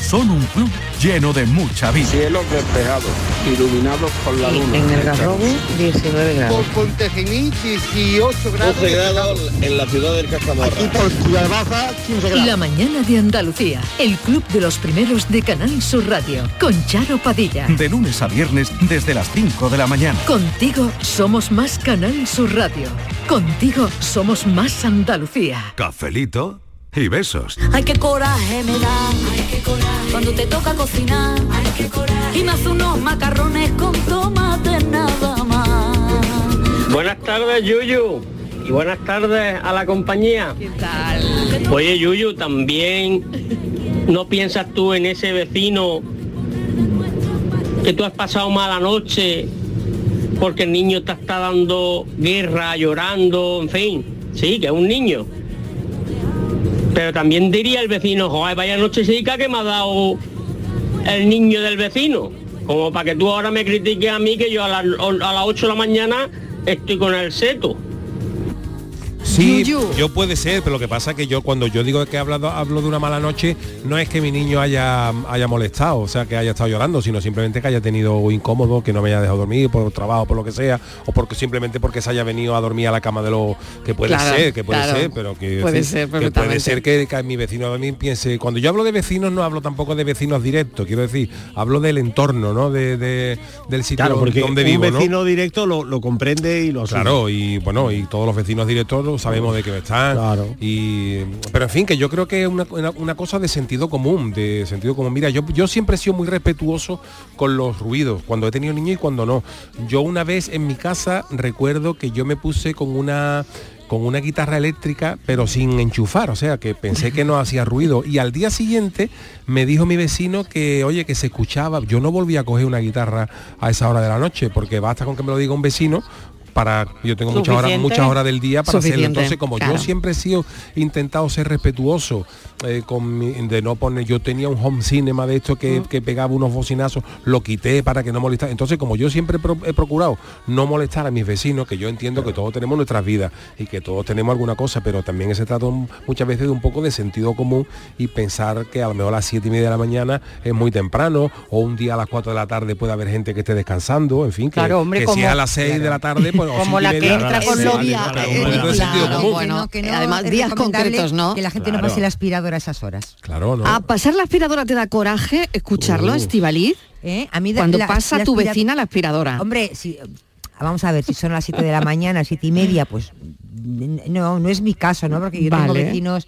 Son un club lleno de mucha vida. Cielos despejados, iluminados por la luna. 19 grados. Por Pontejimí, 18 grados. en la ciudad del Castamarra. Aquí por Ciudad Baja, 15 grados. La mañana de Andalucía, el club de los primeros de Canal Sur Radio, con Charo Padilla. De lunes a viernes desde las 5 de la mañana. Contigo somos más Canal Sur Radio. Contigo somos más Andalucía. Cafelito y besos. Ay, qué coraje me da. Cuando te toca cocinar. Y me hace unos macarrones con tomate nada más. Buenas tardes, Yuyu. Y buenas tardes a la compañía. ¿Qué tal? Oye, Yuyu, también no piensas tú en ese vecino que tú has pasado mala noche porque el niño te está dando guerra, llorando, en fin. Sí, que es un niño. Pero también diría el vecino, joder, vaya nochecica que me ha dado el niño del vecino. Como para que tú ahora me critiques a mí que yo a, las- a las 8 de la mañana estoy con el seto. Sí, yo puede ser, pero lo que pasa es que yo cuando yo digo que he hablado, hablo de una mala noche, no es que mi niño haya, haya molestado, o sea, que haya estado llorando, sino simplemente que haya tenido incómodo, que no me haya dejado dormir por trabajo, por lo que sea, o porque simplemente porque se haya venido a dormir a la cama de lo que puede Claro, ser, que puede claro. ser, pero que, Puede ser que puede ser que, que mi vecino también piense. Cuando yo hablo de vecinos no hablo tampoco de vecinos directos, quiero decir, hablo del entorno, ¿no? De, de- del sitio Claro, porque donde un vivo, ¿no? vecino directo lo, lo comprende y lo asume. Claro, y bueno, y todos los vecinos directos sabemos de qué están. Y, pero en fin, que yo creo que es una, una- una cosa de sentido común, de sentido común. Mira, yo, yo siempre he sido muy respetuoso con los ruidos, cuando he tenido niños y cuando no. Yo una vez en mi casa recuerdo que yo me puse con una con una guitarra eléctrica, pero sin enchufar, o sea, que pensé que no hacía ruido. Y al día siguiente me dijo mi vecino que, oye, que se escuchaba. Yo no volví a coger una guitarra a esa hora de la noche, porque basta con que me lo diga un vecino para yo tengo muchas horas muchas horas del día para hacerlo entonces como claro. yo siempre he sido intentado ser respetuoso eh, con mi- de no poner yo tenía un home cinema de esto que, que pegaba unos bocinazos lo quité para que no molestara. Entonces como yo siempre he, pro- he procurado no molestar a mis vecinos que yo entiendo que todos tenemos nuestras vidas y que todos tenemos alguna cosa pero también se trata muchas veces de un poco de sentido común y pensar que a lo mejor a las siete y media de la mañana es muy temprano o un día a las 4 de la tarde puede haber gente que esté descansando en fin que, Claro, hombre, que como- es a las 6 de la tarde pues o Como la que media, entra con los días, eh, no además días concretos, ¿no? Que la gente no pase la aspiradora a esas horas. Claro, ¿no? A pasar la aspiradora te da coraje escucharlo, Uh. Estivaliz. ¿Eh? A mí Cuando la- pasa la tu vecina la aspiradora. Hombre, si, vamos a ver, si son las 7 de la mañana, siete y media, pues no, no es mi caso, ¿no? Porque yo tengo Vale. vecinos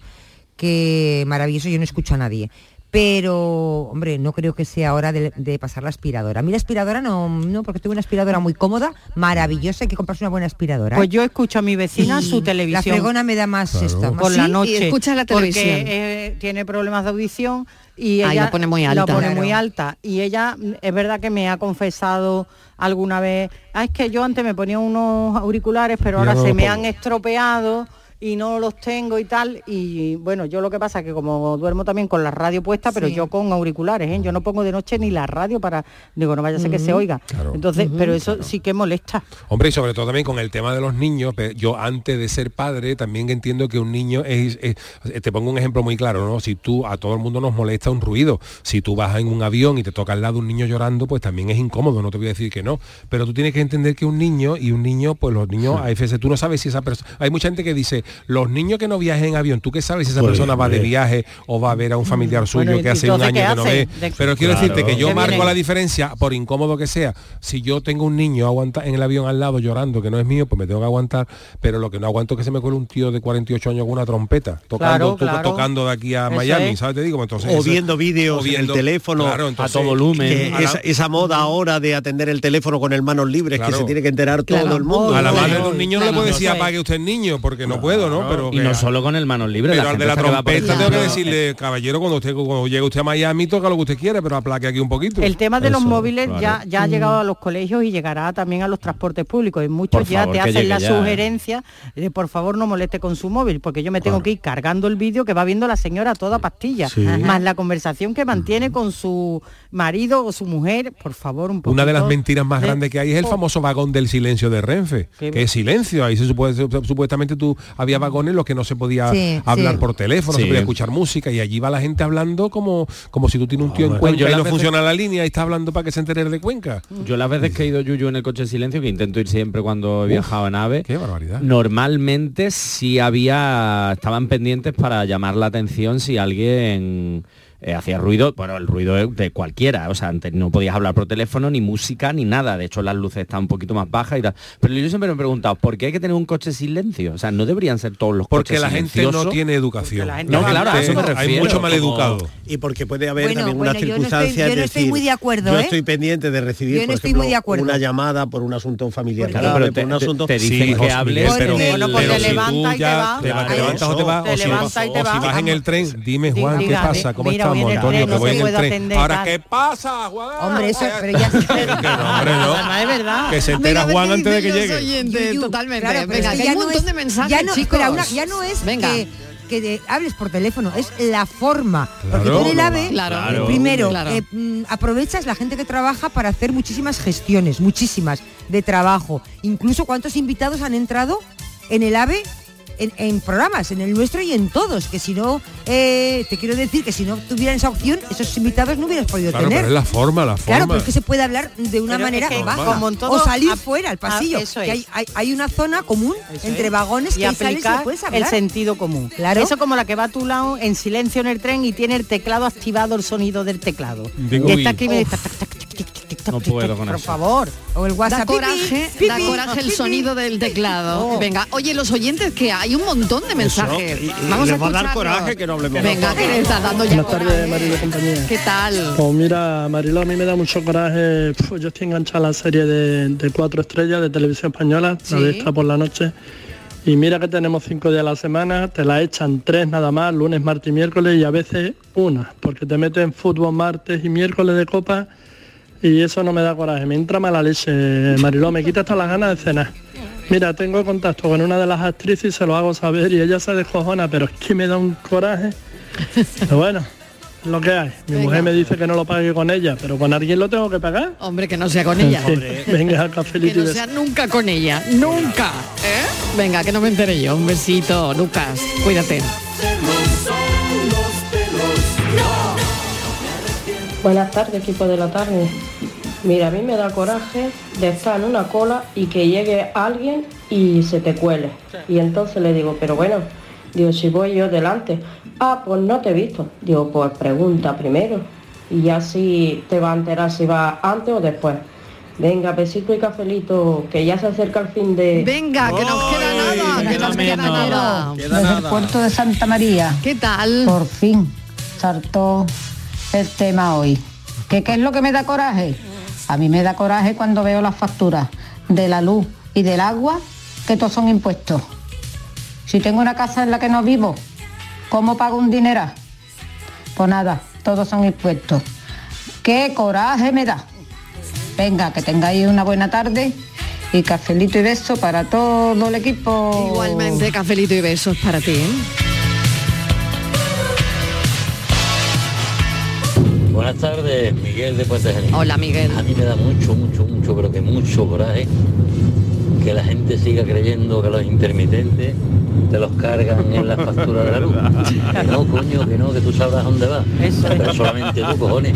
que maravilloso, yo no escucho a nadie. Pero, hombre, no creo que sea hora de, de pasar la aspiradora. A mí la aspiradora no, no, porque tengo una aspiradora muy cómoda, maravillosa, hay que comprarse una buena aspiradora. Pues ¿eh? yo escucho a mi vecina su televisión. La fregona me da más esto, más- por la noche. Y escucha la televisión. Porque eh, tiene problemas de audición y Ah, ella la pone muy la alta. pone Claro. muy alta. Y ella es verdad que me ha confesado alguna vez, ah, es que yo antes me ponía unos auriculares, pero ahora no se me pongo". han estropeado y no los tengo y tal. Y bueno, yo lo que pasa es que como duermo también con la radio puesta, pero Sí. yo con auriculares, ¿eh? yo no pongo de noche ni la radio para, digo, no vaya a ser que se oiga. Claro. Entonces, pero eso sí que molesta. Hombre, y sobre todo también con el tema de los niños, yo antes de ser padre también entiendo que un niño es, es- te pongo un ejemplo muy claro, ¿no? Si tú a todo el mundo nos molesta un ruido, si tú vas en un avión y te toca al lado un niño llorando, pues también es incómodo, no te voy a decir que no, pero tú tienes que entender que un niño y un niño, pues los niños a veces tú no sabes si esa persona, hay mucha gente que dice, los niños que no viajen en avión, tú qué sabes si esa Pues, persona va de hombre. viaje o va a ver a un familiar suyo Bueno, ¿y que hace un año que no ve, De- pero quiero Claro. decirte que yo ¿Qué marco la diferencia, por incómodo que sea, si yo tengo un niño aguanta en el avión al lado llorando, que no es mío, pues me tengo que aguantar, pero lo que no aguanto es que se me cuele un tío de 48 años con una trompeta, tocando, Claro, to- claro. tocando de aquí a Eso Miami, es. ¿sabes? Te digo, entonces, o eso- viendo vídeos o en el teléfono claro, entonces, a que la- esa, esa moda ahora de atender el teléfono con el manos libres Claro. que se tiene que enterar Claro. todo el mundo A la madre de un niño no le puede decir apague usted el niño, porque no puedo. Puedo, ¿no? Pero y no solo con el manos libres. Pero al de la trompeta tengo que decirle, caballero, cuando usted cuando llegue usted a Miami, toca lo que usted quiere, pero aplaque aquí un poquito. El tema de los móviles claro. ya, ya ha llegado a los colegios y llegará también a los transportes públicos. Y muchos Por ya favor, te hacen la ya. sugerencia de por favor no moleste con su móvil, porque yo me tengo que ir cargando el vídeo que va viendo la señora toda pastilla, Sí. más la conversación que mantiene con su marido o su mujer, por favor, un poco. Una de las mentiras más grandes que hay es el famoso vagón del silencio de Renfe, Qué que es silencio. Ahí se supone- supuestamente tú había vagones en los que no se podía Sí, hablar sí. por teléfono, Sí. se podía escuchar música y allí va la gente hablando como, como si tú tienes un tío en. Cuenca Yo y no veces- funciona la línea y está hablando para que se entere de Cuenca. Yo las veces que he ido Yuyu en el coche de silencio, que intento ir siempre cuando he Uf, viajado en AVE, qué barbaridad. normalmente sí había, estaban pendientes para llamar la atención si alguien eh, hacía ruido, bueno, el ruido de cualquiera, o sea, antes no podías hablar por teléfono, ni música, ni nada, de hecho las luces están un poquito más bajas y tal. Pero yo siempre me he preguntado, ¿por qué hay que tener un coche silencio? O sea, no deberían ser todos los Porque coches la gente no tiene educación. No, claro, a eso me Hay mucho maleducado. Y porque puede haber Bueno, también bueno, una yo no estoy- circunstancia, yo no es estoy decir, muy de acuerdo, yo ¿eh? estoy pendiente de recibir, Yo no por estoy ejemplo, muy de acuerdo. una llamada por un asunto familiar Claro, grave, pero te- por un te- asunto... te dicen que hables pero, pues pero te si levanta tú y te ya vas. te, te levantas o te vas, Te o si, te vas. en el tren, dime Juan, ¿qué pasa? ¿Cómo mira, el Antonio? tren, Que voy en el tren. atender, Ahora. ¿qué pasa, Juan? Hombre, eso, pero ya Que <laughs> no, hombre, no. es verdad. Que se entera Juan ¿qué <laughs> antes de que llegue. Totalmente. claro, Venga, que que hay ya un no montón es- de mensajes, ya no, chicos. ya no es Venga. que, que de- hables por teléfono, es la forma. Porque Claro. tú en el AVE, Claro. eh, primero, Claro. eh, mm, aprovechas la gente que trabaja para hacer muchísimas gestiones, muchísimas, de trabajo. Incluso cuántos invitados han entrado en el AVE en, en programas, en el nuestro y en todos, que si no, eh, te quiero decir que si no tuvieran esa opción, esos invitados no hubieras podido Claro, tener. pero es la forma, la forma. Claro, pero es que se puede hablar de una Pero es manera que baja. como en todo, o salir ap- fuera al pasillo. ah, eso que hay, hay, hay una zona común Eso entre es. vagones y que sales y aplicar puedes el sentido común. Claro. Eso como la que va a tu lado en silencio en el tren y tiene el teclado activado, el sonido del teclado. Digo, uy. está aquí No puedo con por eso. favor. O el Da WhatsApp. pipi, coraje, pipi, da coraje el pipi. sonido del teclado. Oh. Venga, oye, los oyentes que hay un montón de mensajes. y- y Vamos a les va a dar escucharlos. coraje que no hablemos Venga, que le está dando ya Buenas tardes. Marilo y compañía. ¿Qué tal? Pues mira, Marilo, a mí me da mucho coraje. Pf, yo estoy enganchada a la serie de, de cuatro estrellas de televisión española, Sí. la de esta por la noche. Y mira que tenemos cinco días a la semana, te la echan tres nada más, lunes, martes y miércoles, y a veces una, porque te meten fútbol martes y miércoles de copa, y eso no me da coraje, me entra mala leche, Mariló, me quita hasta las ganas de cenar. Mira, tengo contacto con una de las actrices y se lo hago saber y ella se descojona, pero es que me da un coraje. Pero bueno, lo que hay. Mi Venga. mujer me dice que no lo pague con ella, pero con alguien lo tengo que pagar. Hombre, que no sea con ella. Fin, Venga, Que cafelito y no sea nunca con ella. Nunca. ¿Eh? Venga, que no me enteré yo. Un besito, Lucas. Cuídate. Buenas tardes, equipo de la tarde. Mira, a mí me da coraje de estar en una cola y que llegue alguien y se te cuele. Y entonces le digo, pero bueno, digo, si voy yo delante. Ah, pues no te he visto. Digo, pues pregunta primero. Y así te va a enterar si va antes o después. Venga, besito y cafelito, que ya se acerca el fin de... Venga, que nos queda nada, que nos queda nada. Desde el puerto de Santa María. ¿Qué tal? Por fin saltó el tema hoy. ¿Qué, ¿Qué es lo que me da coraje? A mí me da coraje cuando veo las facturas de la luz y del agua, que todos son impuestos. Si tengo una casa en la que no vivo, ¿cómo pago un dineral? Pues nada, todos son impuestos. ¿Qué coraje me da? Venga, que tengáis una buena tarde y cafelito y beso para todo el equipo. Igualmente, cafelito y besos para ti. ¿eh? Buenas tardes, Miguel de Puente Genil. Hola, Miguel. A mí me da mucho, mucho, mucho, pero que mucho coraje que la gente siga creyendo que los intermitentes te los cargan en la factura de la luz. <laughs> Que no, coño, que no, que tú sabrás dónde va. Pero solamente tú, cojones.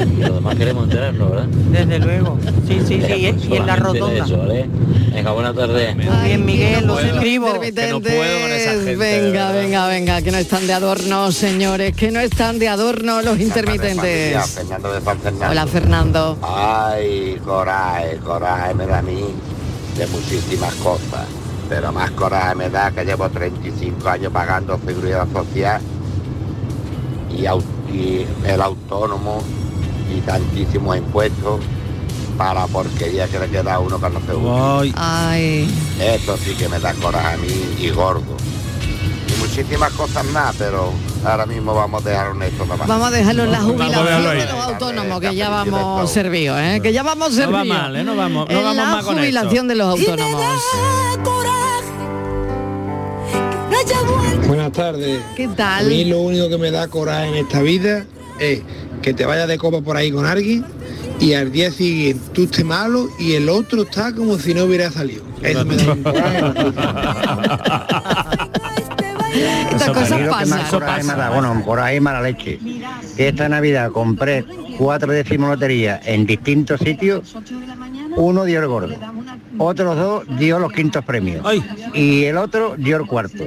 Y los demás queremos enterarnos, ¿verdad? Desde luego. Sí, sí, sí. y- Y en la rotonda. Eso, ¿vale? Venga, buenas tardes. Muy bien, Miguel, los escribo. Intermitentes. venga, venga, venga, que no están de adorno, señores, que no están de adorno los intermitentes. Fernando de San Fernando. Hola, Fernando. Ay, coraje, coraje me da a mí de muchísimas cosas. Pero más coraje me da que llevo 35 años pagando seguridad social y, y el autónomo y tantísimos impuestos para porquería que le queda a uno que no se usa. Ay. Esto sí que me da coraje a mí y gordo. Y muchísimas cosas más, pero ahora mismo vamos a dejar un esto nada más. Vamos a dejarlo en la jubilación de los autónomos, que ya vamos servidos, ¿eh? Que ya vamos No va servidos. mal, ¿eh? No vamos- no en vamos la mal con jubilación esto. de los autónomos. Buenas tardes. ¿Qué tal? A mí lo único que me da coraje en esta vida es que te vayas de copa por ahí con alguien y al día siguiente tú estés malo y el otro está como si no hubiera salido. Eso me da un <laughs> coraje. Estas cosas A mí lo que pasan. más coraje me da, bueno, por ahí mala leche. Esta Navidad compré cuatro décimos lotería en distintos sitios. Uno dio el gordo, otros dos dio los quintos premios y el otro dio el cuarto.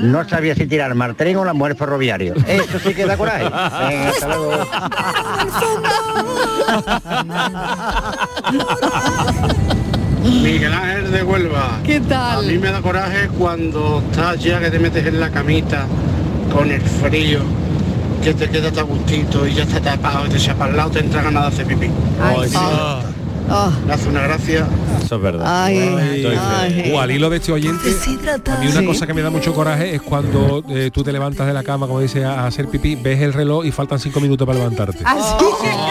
No sabía si tirar martrín o la mujer ferroviario. Eso sí que da coraje. Venga, hasta luego. Miguel Ángel de Huelva. ¿Qué tal? A mí me da coraje cuando estás ya que te metes en la camita con el frío, que te quedas a gustito y ya está tapado y te echa para el lado, te entra ganas de hacer pipí. Ay, sí. Ah. Me hace una gracia. Eso es verdad. Ay, ay. Uh, al hilo de este oyente, a mí una Sí. cosa que me da mucho coraje es cuando eh, tú te levantas de la cama, como dice, a hacer pipí, ves el reloj y faltan cinco minutos para levantarte.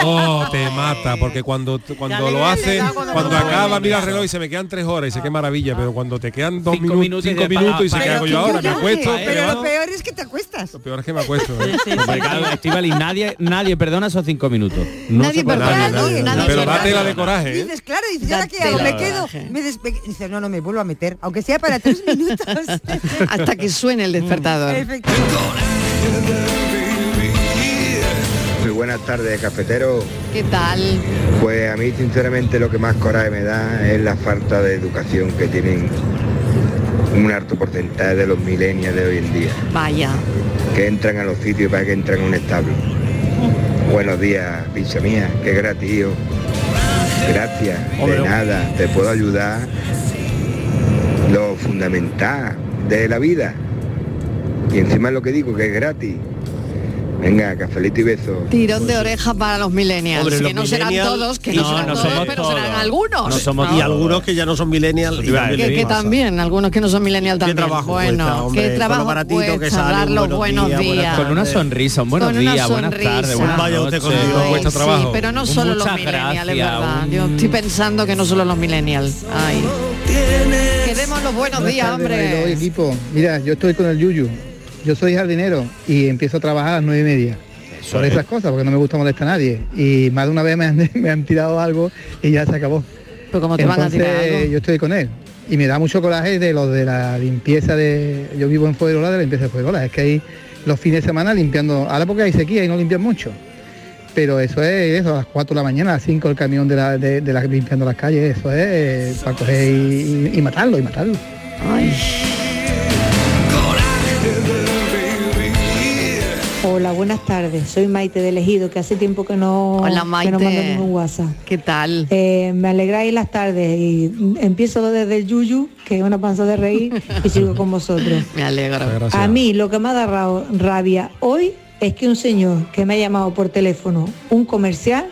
Oh, te mata, porque cuando, cuando lo hace, cuando acaba, mira el reloj y se me quedan tres horas y sé qué maravilla, pero cuando te quedan dos Cinco minutos, minutos y cinco minutos y hago qué yo ahora, me acuesto. Pero lo peor es que te acuestas. lo peor es que me acuesto. ¿eh? Claro, Estíbaliz, nadie, nadie perdona esos cinco minutos. No Nadie se perdona, Nadie. Pero da tela de coraje, ¿eh? Dices, claro, dices, ¿ahora qué hago? Me quedo, me despe- Dice, no, no, me vuelvo a meter, aunque sea para tres minutos. <laughs> Hasta que suene el despertador. Muy buenas tardes, cafetero. ¿Qué tal? Pues a mí sinceramente lo que más coraje me da es la falta de educación que tienen un alto porcentaje de los milenios de hoy en día, Vaya. que entran a los sitios para que entran a un establo. Buenos días, pizza mía, qué gratis. Gracias, de nada, te puedo ayudar. Lo fundamental de la vida. Y encima es lo que digo, que es gratis. Venga, cafelito y beso. Tirón de oreja para los millennials. Hombre, que los no serán millennials- todos, que no, No, serán no todos, somos pero todos. serán algunos. No somos y algunos que ya no son millennials. que, que también, algunos que no son millennials ¿Qué también. trabajo bueno, cuesta, hombre? qué Con trabajo baratito que cuesta sale, dar los buenos buenos días, días. Con una sonrisa, un buenos Con días, buenas tardes, buenas Vaya usted contigo. Ay, cuesta sí, trabajo. pero no solo los muchas millennials, es gracias, verdad. un- Yo estoy pensando que no solo los millennials. Ay. Que demos los buenos días, hombre. equipo. Mira, yo estoy con el Yuyu. Yo soy jardinero y empiezo a trabajar a las nueve y media. Por es. esas cosas, porque no me gusta molestar a nadie. Y más de una vez me han, <laughs> me han tirado algo y ya se acabó. Pero como te van a Entonces tirar algo. yo estoy con él. Y me da mucho coraje de lo de la limpieza de... Yo vivo en Fuerola, de la limpieza de Fuerola. Es que hay los fines de semana limpiando... Ahora porque hay sequía y no limpian mucho. Pero eso es eso, a las 4 de la mañana, a las 5 el camión de la, de, de la- limpiando las calles. Eso es para coger y, y matarlo, y matarlo. Hola, buenas tardes. Soy Maite de Elegido, que hace tiempo que no, Hola, que Maite. no mando ningún WhatsApp. ¿Qué tal? Eh, me alegráis las tardes y empiezo desde el Yuyu, que es una panza de reír, y sigo con vosotros. <laughs> Me alegro. A mí lo que me ha dado rabia hoy es que un señor que me ha llamado por teléfono, un comercial,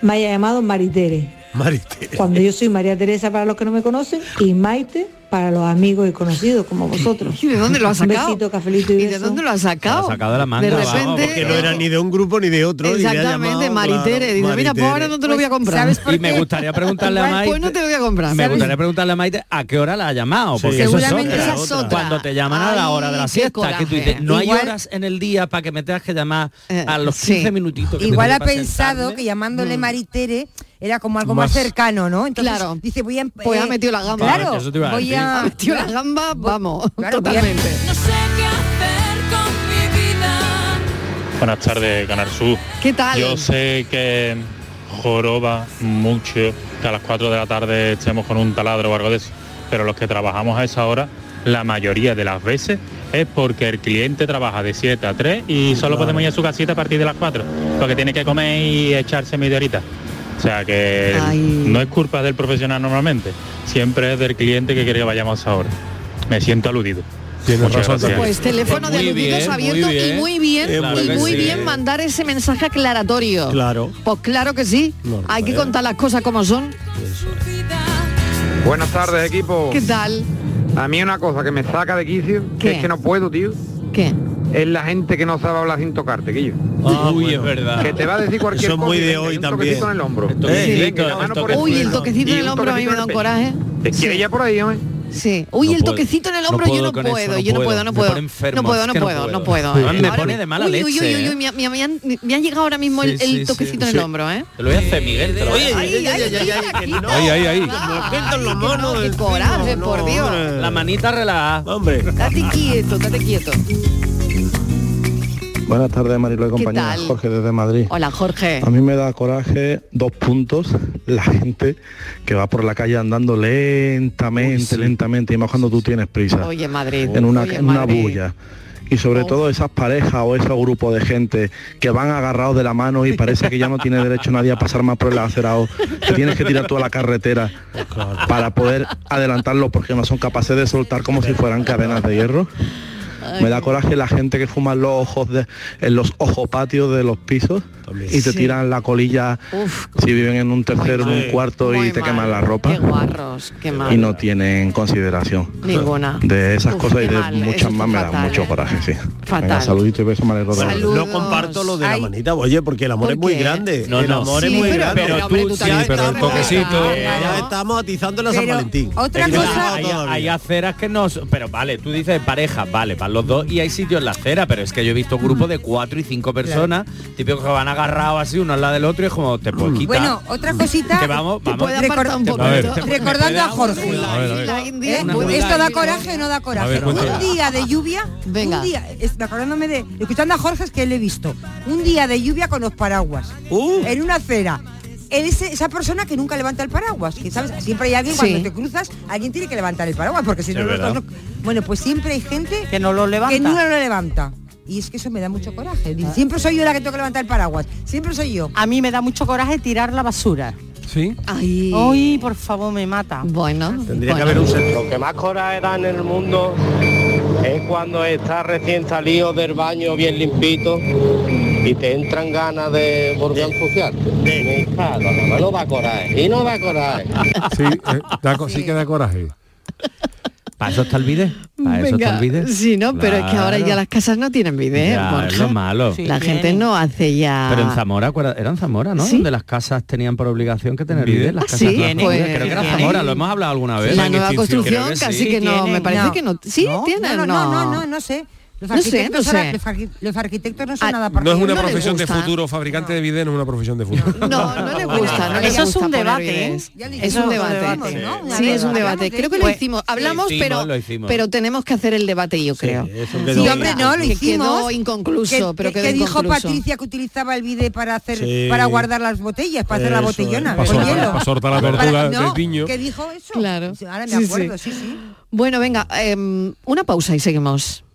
me haya llamado Maritere. Maritere. Cuando yo soy María Teresa para los que no me conocen y Maite para los amigos y conocidos como vosotros. ¿Y de dónde lo has <laughs> Un sacado? besito, cafelito y, ¿Y de dónde lo has sacado? Lo ha sacado de la manga, De vamos, repente, Que no era ni de un grupo ni de otro. Exactamente, llamado, Maritere. claro, Dice, mira, pues ahora no te lo voy a comprar. ¿Sabes por Y me gustaría preguntarle a Igual, <laughs> Maite. Pues no te lo voy a comprar. Me gustaría preguntarle a Maite a qué hora la ha llamado, Sí. porque eso es Seguramente otra. esa es otra. Cuando te llaman a la hora de la siesta, que tú dices, coraje. no hay horas en el día para que me tengas que llamar Eh, a los sí. 15 minutitos. que Igual ha pensado que llamándole Maritere era como algo más, Más- cercano, ¿no? Entonces Claro. dice, voy a... em- Pues ha metido la gamba. Claro, Eso te iba a gamba, vamos, Claro, voy a- totalmente. No sé qué hacer con mi vida. Buenas tardes, Canal Sur. ¿Qué tal? Yo sé que joroba mucho que a las 4 de la tarde estemos con un taladro o algo de eso, pero los que trabajamos a esa hora, la mayoría de las veces es porque el cliente trabaja de 7 a 3 y solo podemos ir a su casita a partir de las 4, porque tiene que comer y echarse media horita. O sea que Ay. no es culpa del profesional normalmente, siempre es del cliente que quiere que vayamos a esa hora. Me siento aludido. Tienes Muchas razón gracias. Pues teléfono de Muy aludidos bien, abierto muy y muy bien, Eh, y claro muy sí. bien mandar ese mensaje aclaratorio. Claro. Pues claro que sí. Normal. Hay que contar las cosas como son. Buenas tardes, equipo. ¿Qué tal? A mí una cosa que me saca de quicio, que es que no puedo, tío. ¿Qué? Es la gente que no sabe hablar sin tocarte, que yo. Uy, es verdad. Que te va a decir cualquier es cosa. muy y de hoy un también. toquecito en el hombro. El Eh, toquecito, la el por Uy, el toquecito en el hombro a mí me da un coraje. ¿Te quiere ya por ahí, hombre? Sí. Uy, No el puedo. toquecito en el No hombro yo puedo no con eso, puedo, no yo no puedo. puedo, no puedo. no puedo, no no puedo, no puedo. puedo. Me pone de mala uy, Uy, uy, leche, uy, ¿eh? uy, me, han, me ha llegado ahora mismo el, Sí, el sí, sí, toquecito en sí. el hombro, ¿eh? Te lo voy a hacer, Miguel. Te lo voy a Oye, hacer. ay, ay, ay, ay, no. Los monos no, qué coraje, por no, Dios. La manita relajada. Hombre. Date quieto, date quieto. Buenas tardes, Marilo y ¿Qué compañía. Jorge desde Madrid. Hola, Jorge. A mí me da coraje dos puntos la gente que va por la calle andando lentamente, lentamente, y más cuando tú tienes prisa, Oye, Madrid. en una, Oye, en una Madrid. bulla. Y sobre todo esas parejas o ese grupo de gente que van agarrados de la mano y parece que ya no tiene derecho nadie a pasar más por el acerado. Que tienes que tirar toda la carretera para poder adelantarlo porque no son capaces de soltar como si fueran cadenas de hierro. Me da coraje la gente que fuma en los ojos de, en los ojos patios de los pisos y te Sí. tiran la colilla si viven en un tercero, en un cuarto y te mal. queman la ropa Qué guarros, qué mal. y no tienen consideración. Ninguna. De esas Uf, cosas y de mal, eso muchas es más me da fatal, mucho ¿eh? coraje, sí. Fatal. Venga, saludito y beso. No comparto lo de la Ay. manita, oye, porque el amor ¿Por es muy grande. No, el no. amor Sí, es muy pero- grande. pero, hombre, tú sí, también pero el toquecito- rebotando, Ya estamos atizando la San Pero Valentín. otra cosa- hay, aceras que no son- pero vale tú dices pareja vale van los dos y hay sitios en la acera pero es que yo he visto grupos de cuatro y cinco personas típicos que van agarrados así uno al lado del otro y es como te puedes quitar Bueno, otra cosita. que vamos vamos un Te- poco. A ver. te- te- Recordando a Jorge. A ver, a ver. La India, ¿Eh? puede- ¿Esto da coraje o no da coraje? Un día de lluvia, Venga. un día, es- acordándome de, escuchando a Jorge es que le he visto, un día de lluvia con los paraguas, Uh. en una acera. Esa persona que nunca levanta el paraguas, que sabes, siempre hay alguien Sí. cuando te cruzas, alguien tiene que levantar el paraguas, porque si no, no- bueno, pues siempre hay gente Que no lo levanta. que no lo levanta. Y es que eso me da mucho coraje. Dice, Siempre soy yo la que tengo que levantar el paraguas. Siempre soy yo. A mí me da mucho coraje tirar la basura. Sí. Ay. Por favor, me mata. Bueno. Tendría que haber un centro. Lo que más coraje da en el mundo es cuando estás recién salido del baño bien limpito y te entran ganas de volver a No da coraje. Y no da coraje. <laughs> Sí, eh, da co- sí que da coraje. para eso está el vídeo para eso está el vídeo sí, no, pero es que ahora ya las casas no tienen video. Ya, es lo malo La gente no hace ya. Pero en Zamora, acuerda- era en Zamora, ¿no? ¿Sí? Donde las casas tenían por obligación que tener ¿Vídeo? vídeo. Las Ah, casas sí, todas pues. Creo que era. Zamora, lo hemos hablado alguna vez. la nueva construcción que casi sí. que no, me parece No. que no. Sí, no, tienen, no, no, no, no, no sé. Los No sé, no los arqui- los arquitectos no son Ah, nada No es una No profesión de futuro, fabricante de video no es una profesión de futuro. No, no le gusta, no le Eso es un debate. ¿eh? Es un debate. Sí, es un debate. de Creo que lo hicimos. Hablamos, hicimos, pero lo hicimos. pero tenemos que hacer el debate, yo creo. eso Sí, hombre, no, lo hicimos. quedó inconcluso, que, pero que- quedó que dijo. Patricia que utilizaba el bide para hacer Sí. para guardar las botellas, para hacer la botellona es. Para con soltar- hielo. para soltar la Para- tortuga no, del niño. ¿Qué dijo eso? Claro. Sí, Ahora me acuerdo, sí. sí, sí. Bueno, venga, em, una pausa y seguimos.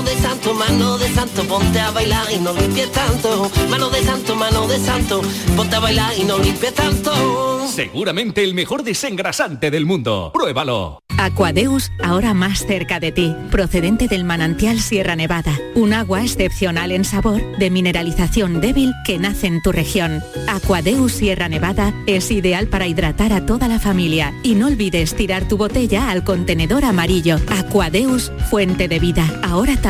mano de santo, mano de santo, ponte a bailar y no limpies tanto, mano de santo, mano de santo, ponte a bailar y no limpies tanto. Seguramente el mejor desengrasante del mundo. Pruébalo. Aquadeus, ahora más cerca de ti, procedente del manantial Sierra Nevada, un agua excepcional en sabor, de mineralización débil que nace en tu región. Aquadeus Sierra Nevada es ideal para hidratar a toda la familia y no olvides tirar tu botella al contenedor amarillo. Aquadeus, fuente de vida, ahora también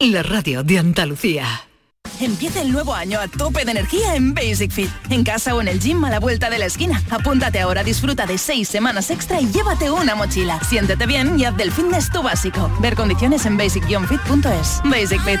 la radio de Andalucía. Empieza el nuevo año a tope de energía en Basic Fit. En casa o en el gym a la vuelta de la esquina. Apúntate ahora, disfruta de seis semanas extra y llévate una mochila. Siéntete bien y haz del fitness tu básico. Ver condiciones en basic-fit.es. Basic Fit.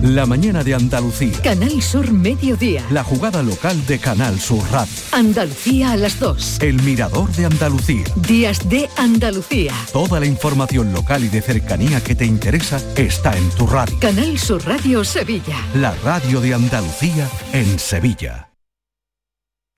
La mañana de Andalucía. Canal Sur Mediodía. La jugada local de Canal Sur Radio. Andalucía a las 2. El mirador de Andalucía. Días de Andalucía. Toda la información local y de cercanía que te interesa está en tu radio. Canal Sur Radio Sevilla. La radio de Andalucía en Sevilla.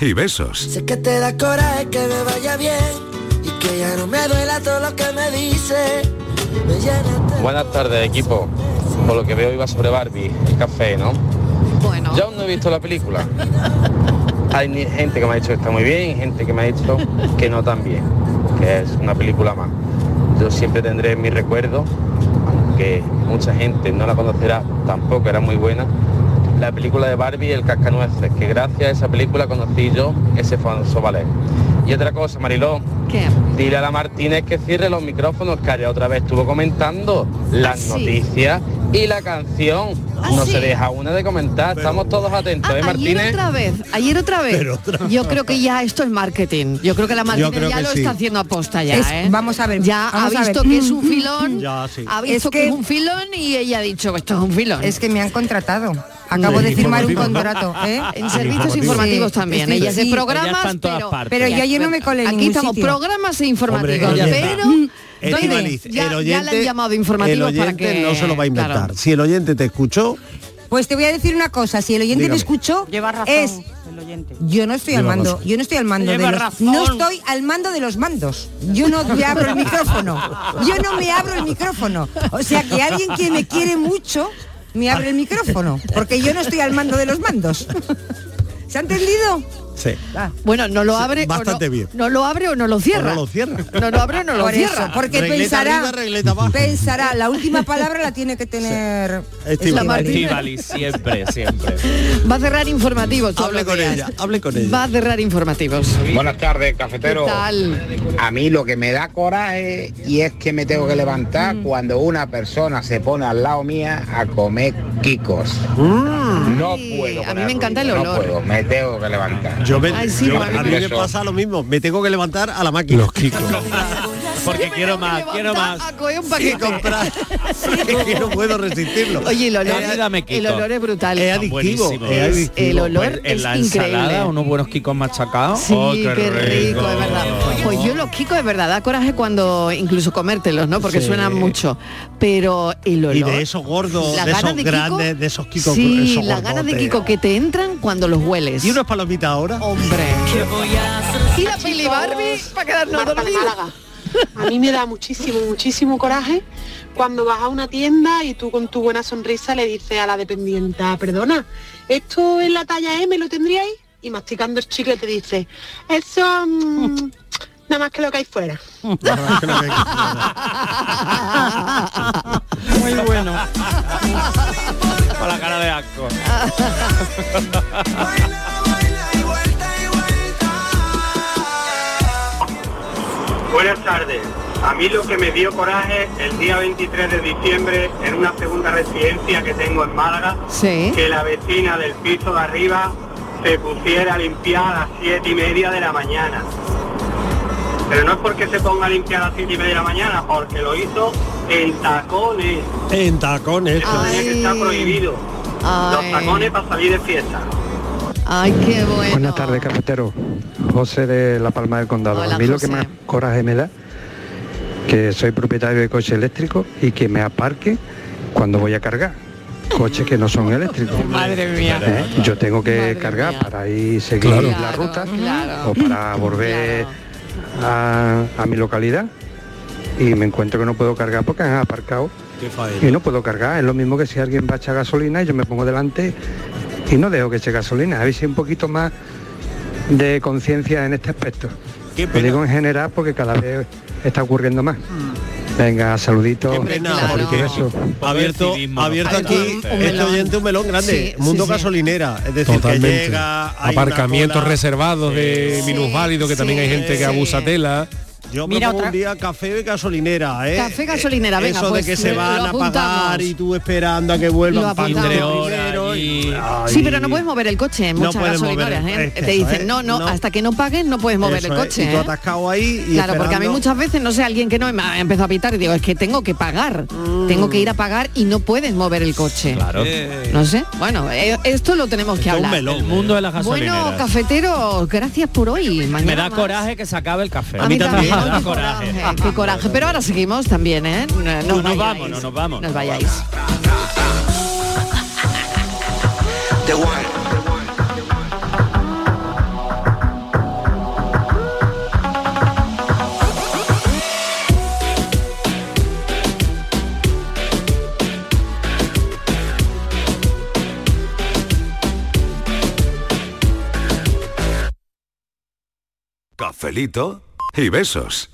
y besos. Sé que te da coraje que me vaya bien y que ya no me duela todo lo que me dice. Me llena Buenas tardes, equipo. Por lo que veo iba sobre Barbie, el café, ¿no? Bueno. Yo aún no he visto la película. Hay gente que me ha dicho que está muy bien y gente que me ha dicho que no tan bien, que es una película más. Yo siempre tendré en mi recuerdo, aunque mucha gente no la conocerá, tampoco era muy buena, la película de Barbie y el cascanueces, que gracias a esa película conocí yo ese famoso ballet. Y otra cosa, Mariló, ¿Qué? dile a la Martínez que cierre los micrófonos, que ayer otra vez estuvo comentando las sí. noticias y la canción. ¿Ah, no sí? se deja una de comentar, estamos todos atentos, ¿eh, Ayer Martínez? otra vez, ayer otra vez. Pero otra Yo creo que ya esto es marketing. Yo creo que la Martínez creo ya lo sí. está haciendo aposta ya, Es- ¿eh? vamos a ver, Ya ha a visto que es un <laughs> filón. Ya, sí. Ha visto Es que, que- es un filón y ella ha dicho que esto es un filón. Es que me han contratado. Acabo de firmar un contrato. ¿eh? En servicios informativos también. Sí, Ella es de sí. programas, pero, Pero yo ayer no me colé Aquí estamos, sitio. programas e informativos. Hombre, pero Estivaliz, ya, el ya oyente, le han llamado informativos el para oyente que no se lo va a inventar. claro. Si el oyente te escuchó, Pues te voy a decir una cosa, si el oyente Dígame. me escuchó, Lleva razón es el oyente. yo no estoy al mando, razón. yo no estoy al mando de los, razón. no estoy al mando de los mandos. Yo no me abro el micrófono. Yo no me abro el micrófono. O sea que alguien que me quiere mucho me abre el micrófono, porque yo no estoy al mando de los mandos. ¿Se ha entendido? Sí. Bueno, no lo Sí, abre. o bastante no, bien. No lo abre o no lo cierra. O no lo cierra. <laughs> No lo abre o no lo Por cierra. eso, porque Regleta pensará, arriba, regleta abajo. pensará, la última <laughs> palabra la tiene que tener Martínez. Estíbaliz, siempre, siempre. Va a cerrar informativos. Hable con días. ella, hable con ella. Va a cerrar informativos. Buenas tardes, cafetero. ¿Qué tal? A mí lo que me da coraje y es que me tengo que levantar Mm. cuando una persona se pone al lado mía a comer quicos. No Ay, puedo. a mí me encanta el olor. No puedo, me tengo que levantar. Yo me, Ay, sí, yo- a mí me pasa lo mismo. Me tengo que levantar a la máquina. Los kikos. <laughs> Porque quiero más, quiero más. A coger un que paquete. comprar. <laughs> es que no puedo resistirlo. Oye, el olor, el olor es brutal. Es adictivo. el olor Pues en es la increíble. ensalada, unos buenos kikos machacados. Sí, ¡Oh, qué, rico, es verdad. Pues yo los kikos es verdad, da coraje cuando incluso comértelos, ¿no? Porque Sí. suenan mucho. Pero el olor. Y de esos gordos, la de esos de Kiko- grandes, de esos kikos Sí, las ganas de. Kiko que te entran cuando los hueles. ¿Y unas palomitas ahora? Hombre. voy a hacer? Y la peli Barbie para quedarnos dormidos. A mí me da muchísimo, muchísimo coraje cuando vas a una tienda y tú con tu buena sonrisa le dices a la dependienta, perdona, ¿esto es la talla M lo tendríais? Y masticando el chicle te dice, eso mm, nada más que lo que hay fuera. Muy bueno. Con la cara de asco. <laughs> Buenas tardes. A mí lo que me dio coraje el día 23 de diciembre en una segunda residencia que tengo en Málaga, Sí. que la vecina del piso de arriba se pusiera a limpiar a las siete y media de la mañana. Pero no es porque se ponga a limpiar a las siete y media de la mañana, porque lo hizo en tacones. En tacones. Eso tenía que estar prohibido. Ay. Los tacones para salir de fiesta. Ay, qué bueno. Buenas tardes, cafetero. José de La Palma del Condado. Hola, a mí lo que más coraje me da, que soy propietario de coche eléctrico y que me aparque cuando voy a cargar. Coches que no son eléctricos. <laughs> Madre mía. ¿Eh? Yo tengo que Madre cargar mía. para ir seguir Claro. la ruta claro. o para volver a, a mi localidad y me encuentro que no puedo cargar porque han aparcado y no puedo cargar. Es lo mismo que si alguien va a echar gasolina y yo me pongo delante y no dejo que eche gasolina. A ver si un poquito más de conciencia en este aspecto. Lo digo en general porque cada vez está ocurriendo más. Venga, saluditos. abierto, abierto aquí este oyente un melón grande, Sí, mundo sí, sí. gasolinera, es decir, Totalmente. que llega Aparcamientos reservados de minusválidos, que también hay gente que abusa tela. Yo Mira, otra- un día café de gasolinera, ¿eh? Café gasolinera, venga, Eso pues, de que se van a pagar y tú esperando a que vuelvan Lo apuntamos. primero y- Ay. Sí, pero no puedes mover el coche en No muchas mover gasolineras. el- ¿eh? es que Te dicen, es, no, no, no. hasta que no pagues no puedes mover el es, coche. y tú ¿eh? atascado ahí y Claro, porque a mí muchas veces, no sé, alguien que no me ha empezado a pitar y digo, es que tengo que pagar, tengo que ir a pagar y no puedes mover el coche. Claro. No sé, bueno, eh, esto lo tenemos que hablar. El mundo de las gasolineras. Bueno, cafeteros, gracias por hoy. Mañana me da más. coraje que se acabe el café. A mí también, me da coraje. Qué coraje, pero ahora seguimos también, ¿eh? No, no No os nos vayáis. vamos, no nos vamos. No os vayáis. The one. Cafelito y besos.